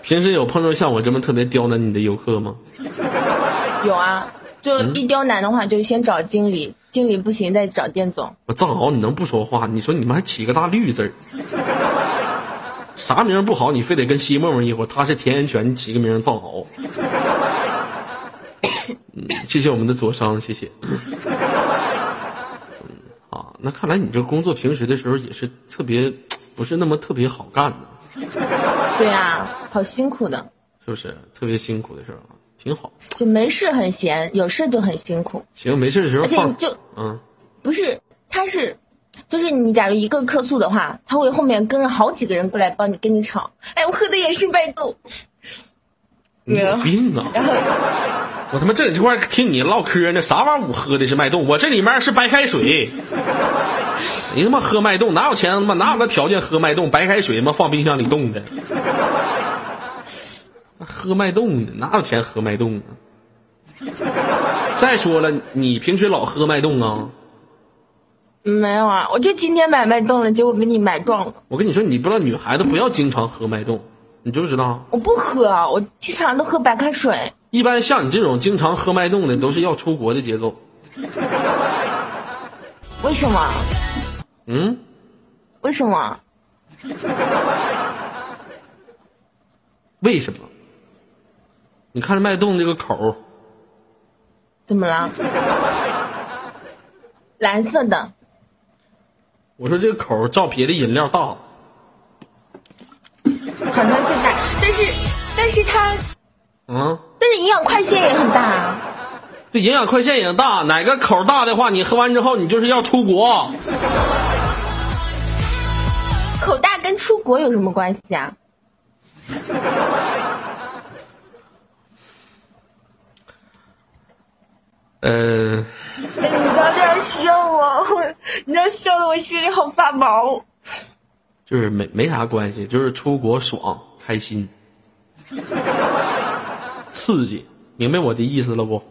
平时有碰到像我这么特别刁难你的游客吗？有啊，就一刁难的话，就先找经理，经理不行再找店总。我藏獒，你能不说话？你说你们还起个大绿字儿，啥名不好，你非得跟西沫沫一伙儿。他是田园犬，你起个名儿藏獒。嗯，谢谢我们的左商，谢谢。嗯啊，那看来你这工作平时的时候也是特别，不是那么特别好干的，对啊，好辛苦的，是不是？特别辛苦的事儿啊，挺好。就没事很闲，有事就很辛苦。行，没事的时候。而且就嗯，不是，他是，就是你假如一个客诉的话，他会后面跟着好几个人过来帮你跟你吵。哎，我喝的也是百度。你有病啊！我他妈这这块儿听你唠嗑呢，啥玩意儿？我喝的是脉动，我这里面是白开水。你他妈喝脉动，哪有钱他妈哪有那条件喝脉动？白开水他妈放冰箱里冻的。喝脉动呢，哪有钱喝脉动啊？再说了，你平时老喝脉动啊？没有啊，我就今天买脉动了，结果给你买撞了。我跟你说，你不知道女孩子不要经常喝脉动，你知不知道？我不喝啊，我经常都喝白开水。一般像你这种经常喝脉动的，都是要出国的节奏。为什么？嗯，为什么？为什么？你看脉动这个口儿，怎么了？蓝色的，我说这个口儿照别的饮料大，好像是大，但是但是它嗯，但是营养快线也很大啊。这营养快线也大，哪个口儿大的话，你喝完之后你就是要出国。口大跟出国有什么关系啊？呃，笑我，你知道笑的我心里好发毛。就是没没啥关系，就是出国爽开心，刺激，明白我的意思了不？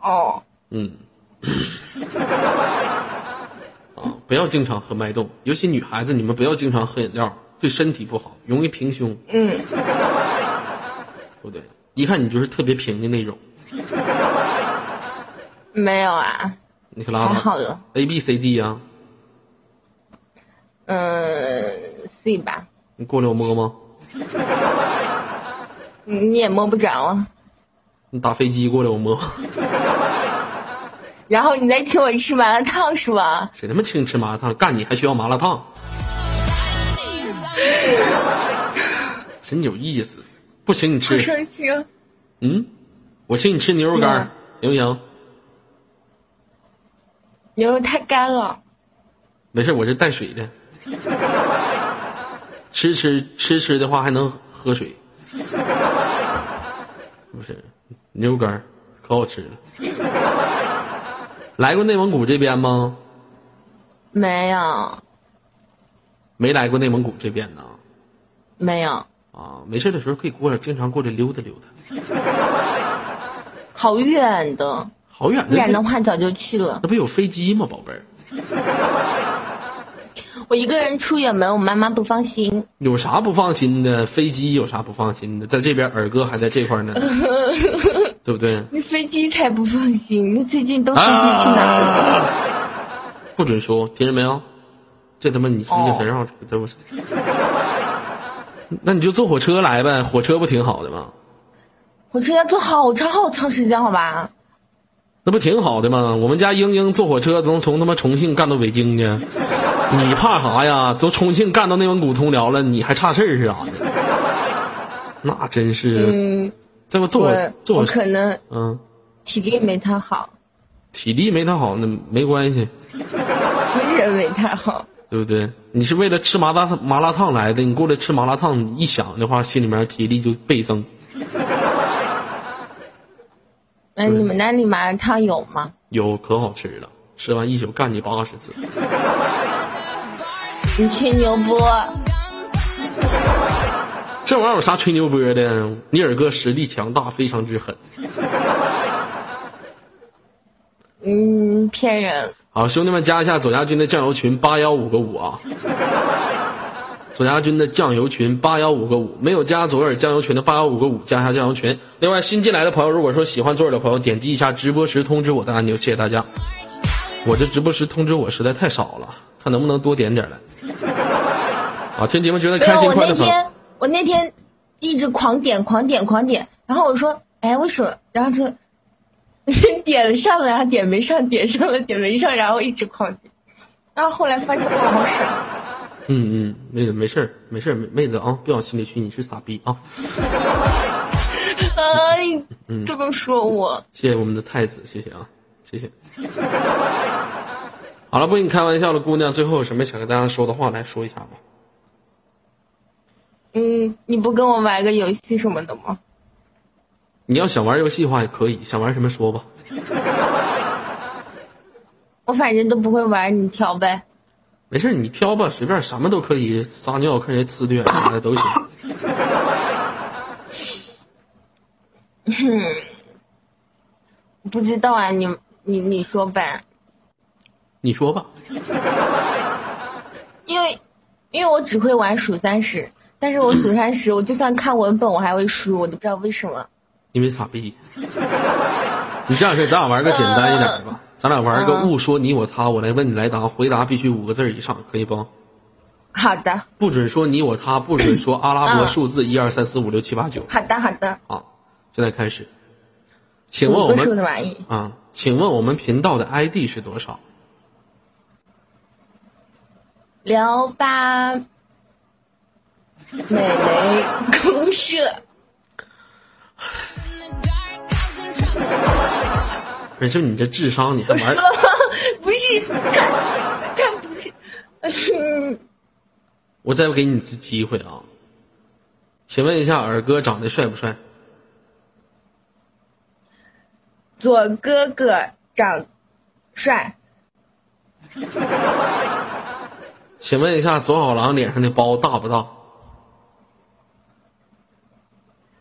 哦，嗯，啊，不要经常喝脉动，尤其女孩子，你们不要经常喝饮料，对身体不好，容易平胸，嗯，对不对？一看你就是特别平的那种，没有啊，你可拉倒。还好了。A B C D 呀、嗯，C 吧，你过来我摸吗？你也摸不着啊。你打飞机过来我摸，然后你再请我吃麻辣烫是吧？谁他妈请你吃麻辣烫？干你还需要麻辣烫？真有意思，不请你吃！嗯，我请你吃牛肉干儿，行不行？牛肉太干了。没事，我是带水的。吃吃吃吃的话还能喝水，不是牛肉干儿可好吃了。来过内蒙古这边吗？没有，没来过内蒙古这边呢。没有，啊，没事的时候可以过来，经常过来溜达溜达。好远的，好远不然的，话早就去了。那不有飞机吗，宝贝儿？我一个人出远门，我妈妈不放心。有啥不放心的？飞机有啥不放心的？在这边，尔哥还在这块儿呢，对不对？那飞机才不放心，那最近都飞机去哪儿了？啊不准说，听见没有？这他妈你听见谁让我这不是？那你就坐火车来呗，火车不挺好的吗？火车要坐好长好长时间，好吧？那不挺好的吗？我们家英英坐火车能从他妈重庆干到北京去，你怕啥呀？从重庆干到内蒙古通辽了，你还差事儿是啥的？那真是，嗯，这不坐坐可能嗯，体力没他好，体力没他好，那没关系，精神没他好。对不对？你是为了吃麻辣烫麻辣烫来的，你过来吃麻辣烫，一想的话，心里面体力就倍增。那你们那里麻辣烫有吗？有可好吃了，吃完一宿干你八十次。你吹牛不？这玩意儿有啥吹牛波的？你尔哥实力强大，非常之狠。嗯，骗人。好，兄弟们加一下左家军的酱油群八幺五个五啊！左家军的酱油群八幺五个五，没有加左耳酱油群的八幺五个五，加一下酱油群。另外新进来的朋友，如果说喜欢左耳的朋友，点击一下直播时通知我的按钮，谢谢大家。我这直播时通知我实在太少了，看能不能多点点来。啊，听节目觉得，开心我快乐朋友，那天我那天一直狂点狂点狂点，然后我说，哎，为什么？然后就点上了，然后点没上，点上了，点没上，然后一直狂点，然后后来发现我好傻。嗯嗯，妹子没事儿没事儿，妹妹子啊，别往心里去，你是傻逼啊！哎，嗯这么说我，谢谢我们的太子，谢谢啊，谢谢。好了，不跟你开玩笑了，姑娘，最后有什么想跟大家说的话，来说一下吧。嗯，你不跟我玩个游戏什么的吗？你要想玩游戏的话也可以，想玩什么说吧。我反正都不会玩，你挑呗。没事，你挑吧，随便什么都可以，撒尿看谁呲脸啥的都行。不知道啊，你你你说呗，你说吧，因为因为我只会玩数三十，但是我数三十，我就算看文本我还会输，我都不知道为什么。因为傻逼。你这样式，咱俩玩个简单一点的吧，咱俩玩一个勿说你我他，我来问你来答，回答必须五个字以上，可以不？好的，不准说你我他，不准说阿拉伯嗯数字一二三四五六七八九。好的，好的。好，现在开始。请问我们的玩意，啊，请问我们频道的 ID 是多少？聊吧，美眉公社。就你这智商，你还玩？不是，他他不是，嗯，我再给你一次机会啊！请问一下，尔哥长得帅不帅？左哥哥长帅，请问一下，左小狼脸上的包大不大？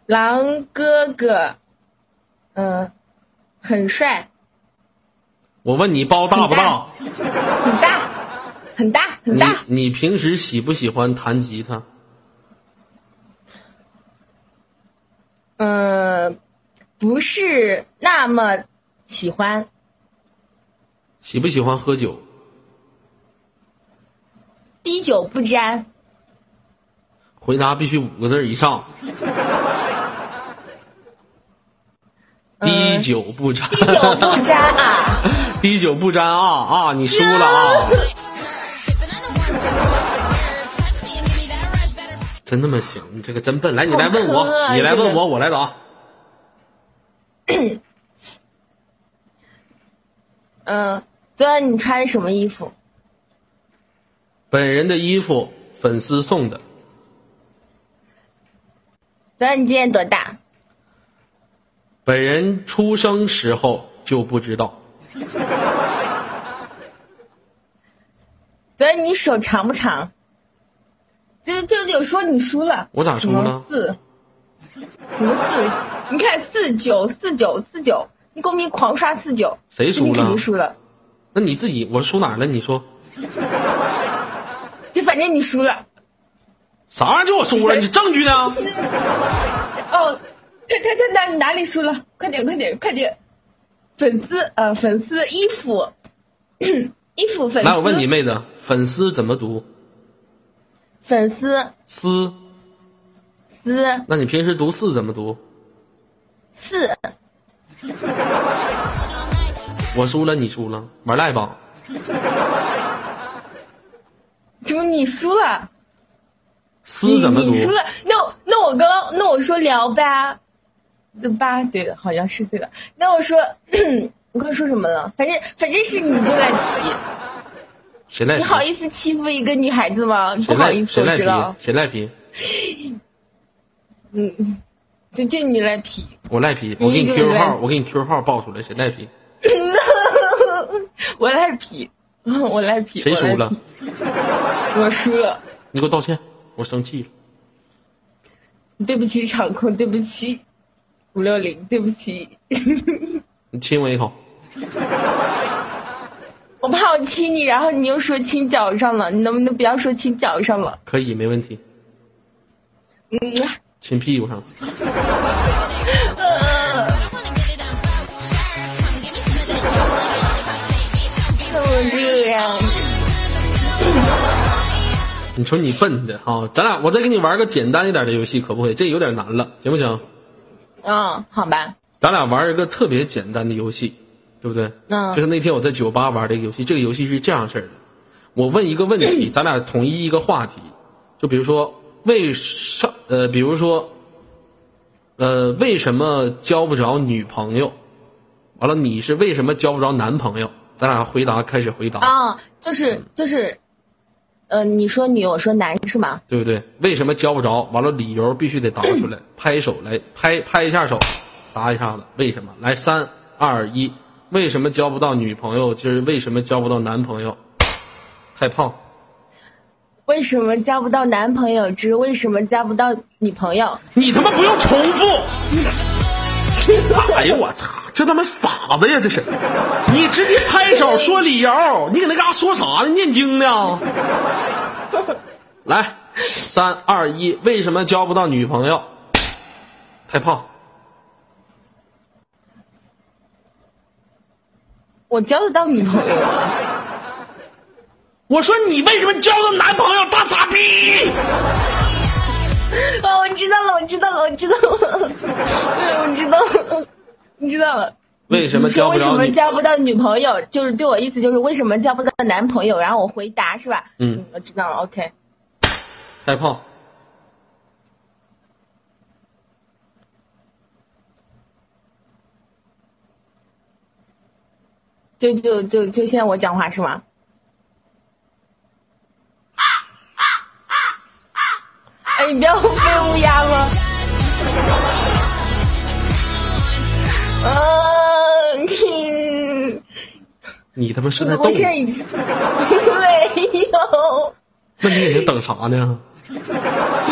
狼哥哥，嗯、很帅，我问你包大不大？很大，很大，很你大。你平时喜不喜欢弹吉他？嗯、不是那么喜欢，喜不喜欢喝酒？滴酒不沾。回答必须五个字以上。嗯滴酒不沾，滴酒不沾啊！滴酒不沾啊啊你输了啊真那么行你这个真笨来你来问我你来问我我来答嗯昨晚你穿什么衣服本人的衣服粉丝送的昨晚你今年多大本人出生时候就不知道 昨晚你手长不长？就就有说你输了。我咋输了四？什么四？你看四九四九四九，你公屏狂刷四九，谁输了你肯定？输了。那你自己我输哪儿了？你说就反正你输了。啥玩意儿？就我输了？你证据呢？哦，他他他哪哪里输了？快点快点快点！粉丝呃粉丝衣服 衣服粉丝。来，我问你，妹子，粉丝怎么读？粉丝丝？丝那你平时读四怎么读？四 我输了，你输了，玩赖吧？怎么你输了？丝怎么读你？输了？那我那我刚刚那我说聊吧，这吧对的，好像是对的。那我说 我刚说什么了？反正反正是你就赖皮，谁赖皮？你好意思欺负一个女孩子吗？不好意思，谁赖我知道皮？。谁赖皮？嗯，就就你赖皮。我赖皮，我给你 QQ 号，我给你 QQ 号报出来，谁赖皮？我赖皮，我赖皮。谁输了？我输了，你给我道歉，我生气了。对不起场控，对不起五六零，对不起。你亲我一口，我怕我亲你，然后你又说亲脚上了，你能不能不要说亲脚上了？可以，没问题。嗯，亲屁股上，怎么这样？你瞅你笨的哈，咱俩我再给你玩个简单一点的游戏，可不可以？这有点难了，行不行？嗯，好吧。咱俩玩一个特别简单的游戏，对不对？嗯就是那天我在酒吧玩这个游戏，这个游戏是这样式的：我问一个问题，咱俩统一一个话题，就比如说为什呃，比如说呃，为什么交不着女朋友？完了，你是为什么交不着男朋友？咱俩回答，开始回答，啊，就是就是，呃，你说女，我说男是吗？对不对？为什么交不着？完了，理由必须得答出来，拍手来拍拍一下手，答一下子，为什么？来，三二一，为什么交不到女朋友？就是为什么交不到男朋友？太胖，为什么交不到男朋友？之为什么交不到女朋友？你他妈不用重复！哎呦我操，这他妈傻子呀！这是，你直接拍手说理由，你搁那嘎说啥呢？念经呢？来，三二一，为什么交不到女朋友？太胖。我交得到女朋友啊？我说你为什么交个男朋友？大傻逼！哦，我知道了，我知道了，我知道了，对，我知道了，我知道了。为什么你说为什么交不着女？交不到女朋友？就是对我意思就是为什么交不到男朋友？然后我回答是吧？嗯，我知道了。OK，开炮。就就就就现在我讲话是吗？哎，你不要飞乌鸦吗？啊，你你他妈是在动我？现在已经没有，那你搁那等啥呢？不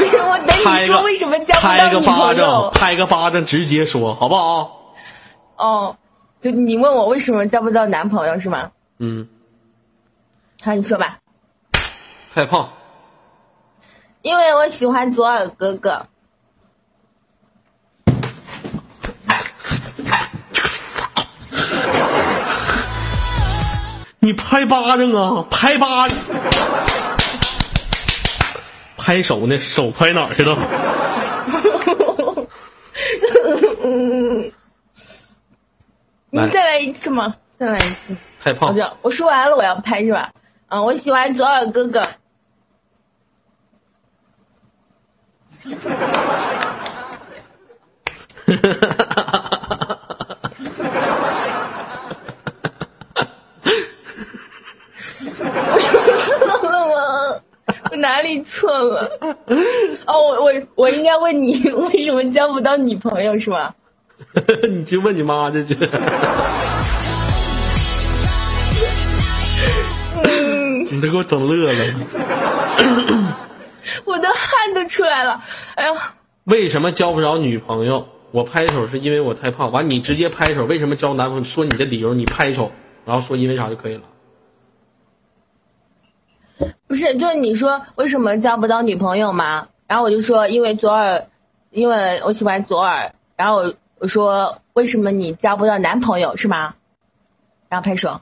是我等你说为什么交不拍个到女巴掌，朋友？拍个巴掌，直接说好不好？哦，就你问我为什么交不到男朋友是吗？嗯，好，你说吧。太胖。因为我喜欢左耳哥哥。你拍巴掌啊，拍巴掌，拍手呢，手拍哪儿去了？你再来一次吗？再来一次。太胖我说完了，我要拍是吧？嗯，我喜欢左耳哥哥。错了。哦，我我我应该问你，为什么交不到女朋友是吧？你去问你妈去去。你都给我整乐了。我的汗都出来了。哎呀，为什么交不着女朋友？我拍手是因为我太胖。完，你直接拍手。为什么交男朋友？说你的理由，你拍手，然后说因为啥就可以了。不是，就是你说为什么交不到女朋友吗？然后我就说因为左耳，因为我喜欢左耳。然后我我说为什么你交不到男朋友是吗？然后拍手。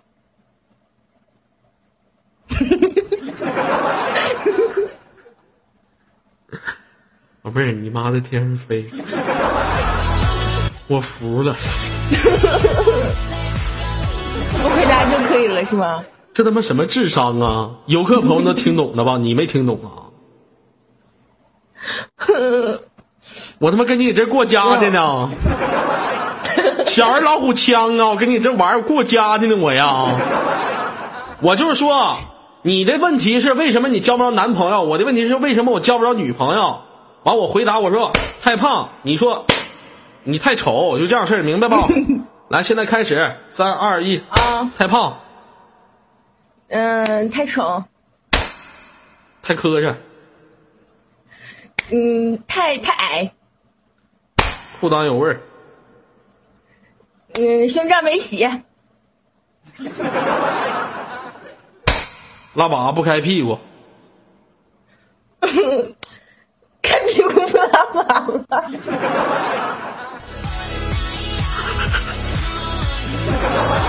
宝贝儿，你妈在天上飞，我服了。不回答就可以了是吗？这他妈什么智商啊！游客朋友能听懂了吧？你没听懂啊？我他妈跟你这过家的呢，小儿老虎枪啊！我跟你这玩意儿过家的呢，我呀，我就是说。你的问题是为什么你交不着男朋友？我的问题是为什么我交不着女朋友？完，我回答我说太胖，你说你太丑，就这样事儿，明白不？来，现在开始，三二一，啊，太胖，嗯，太丑，太磕碜，嗯，太太矮，裤裆有味儿，嗯，胸罩没洗，拉粑不开屁股，开屁股不拉粑了。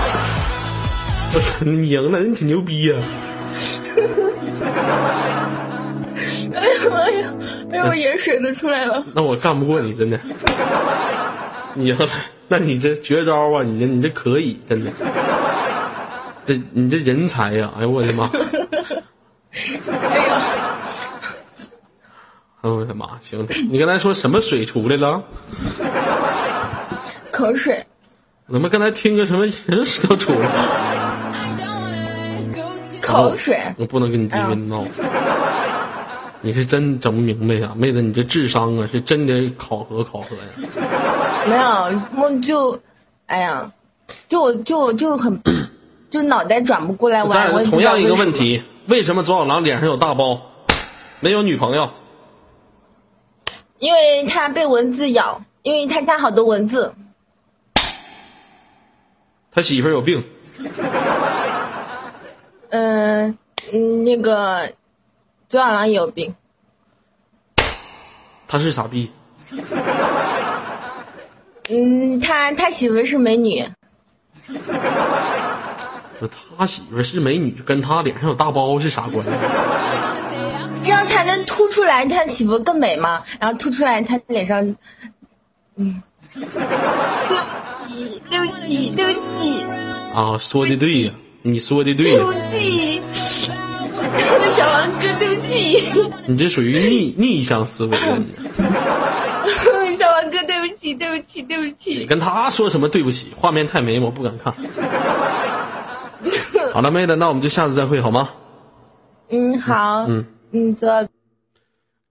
你赢了，你挺牛逼呀、哎呀哎呀，哎呀，我眼水都出来了。那我干不过你，真的。你赢了，那你这绝招啊！你这你这可以，真的。这你这人才呀、哎呦我的妈！哎呀，哎呦我的妈！行，你刚才说什么水出来了？口水，我他妈刚才听个什么人屎都出来了。口水，我不能跟你继续闹。你是真整不明白呀，妹子，你这智商啊，是真得考核考核呀。没有，我就，哎呀，就我就我就很，就脑袋转不过来。我再我也不同样一个问题，为什么左小狼脸上有大包，没有女朋友？因为他被蚊子咬，因为他家好多蚊子。他媳妇儿有病，嗯嗯，那个左小狼也有病。他是傻逼。嗯，他他媳妇是美女。说他媳妇是美女，跟他脸上有大包是啥关系？这样才能凸出来他媳妇更美嘛，然后凸出来他脸上，嗯，对不起，对不起，啊，说的对呀，你说的对对不呀，起，小王哥，对不起，你这属于逆逆向思维了。你小王哥，对不起，对不起，对不起你，跟他说什么对不起？画面太美，我不敢看。好了，妹子，那我们就下次再会好吗？嗯，好，嗯，嗯，左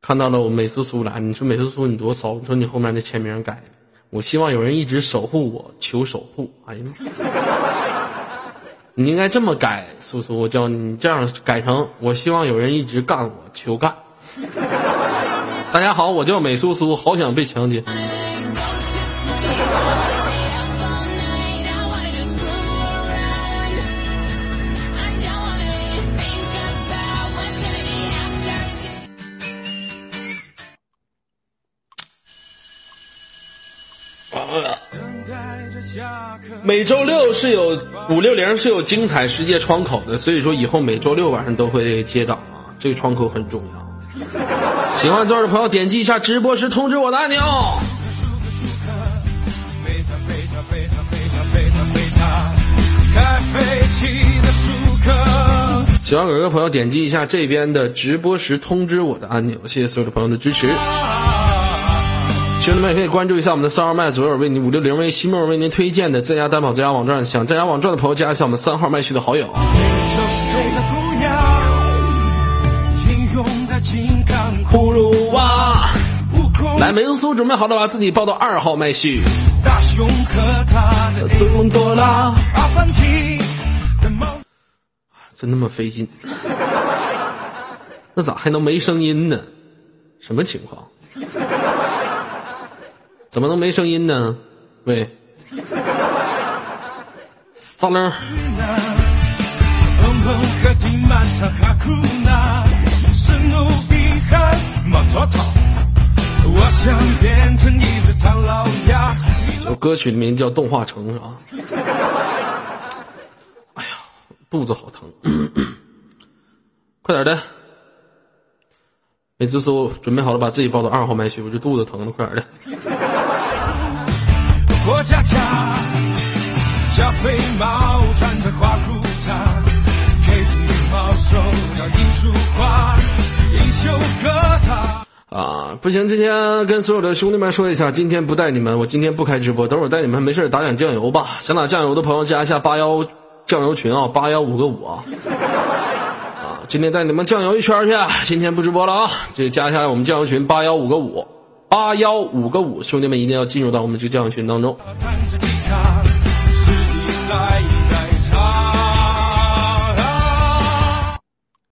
看到了我美苏苏来，你说美苏苏你多骚，你说你后面的签名改的，我希望有人一直守护我，求守护。哎呀妈，你应该这么改，苏苏，我教你，你这样改成我希望有人一直干我，求干。大家好，我叫美苏苏，好想被强奸。每周六是有五六零是有精彩世界窗口的，所以说以后每周六晚上都会接档啊，这个窗口很重要。喜欢左耳的朋友点击一下直播时通知我的按钮。喜欢哥哥朋友点击一下这边的直播时通知我的按钮，谢谢所有的朋友的支持。兄弟们也可以关注一下我们的三号麦左耳为您五六零为西莫为您推荐的在家担保在家网站，想在家网站的朋友加一下我们三号麦序的好友。就是这个姑娘，英勇的紧赶葫芦娃。来，美苏准备好了，把自己报到二号麦序。大雄和他的多隆多拉，阿凡提的猫。真他妈费劲。那咋还能没声音呢？什么情况？怎么能没声音呢？喂，大愣。我歌曲名叫《动画城》啊。哎呀，肚子好疼！快点的，美滋说，准备好了，把自己抱到二号麦去。我就肚子疼了，快点的。过家家，加菲猫穿着花裤衩，K 毛手要艺术画，一袖歌他。啊，不行，今天跟所有的兄弟们说一下，今天不带你们，我今天不开直播，等会儿带你们没事打点酱油吧。想打酱油的朋友加一下八幺酱油群啊，八幺五个五啊。啊，今天带你们酱油一圈去，今天不直播了啊，这加一下我们酱油群八幺五个五，八幺五个五，兄弟们一定要进入到我们这个交友群当中。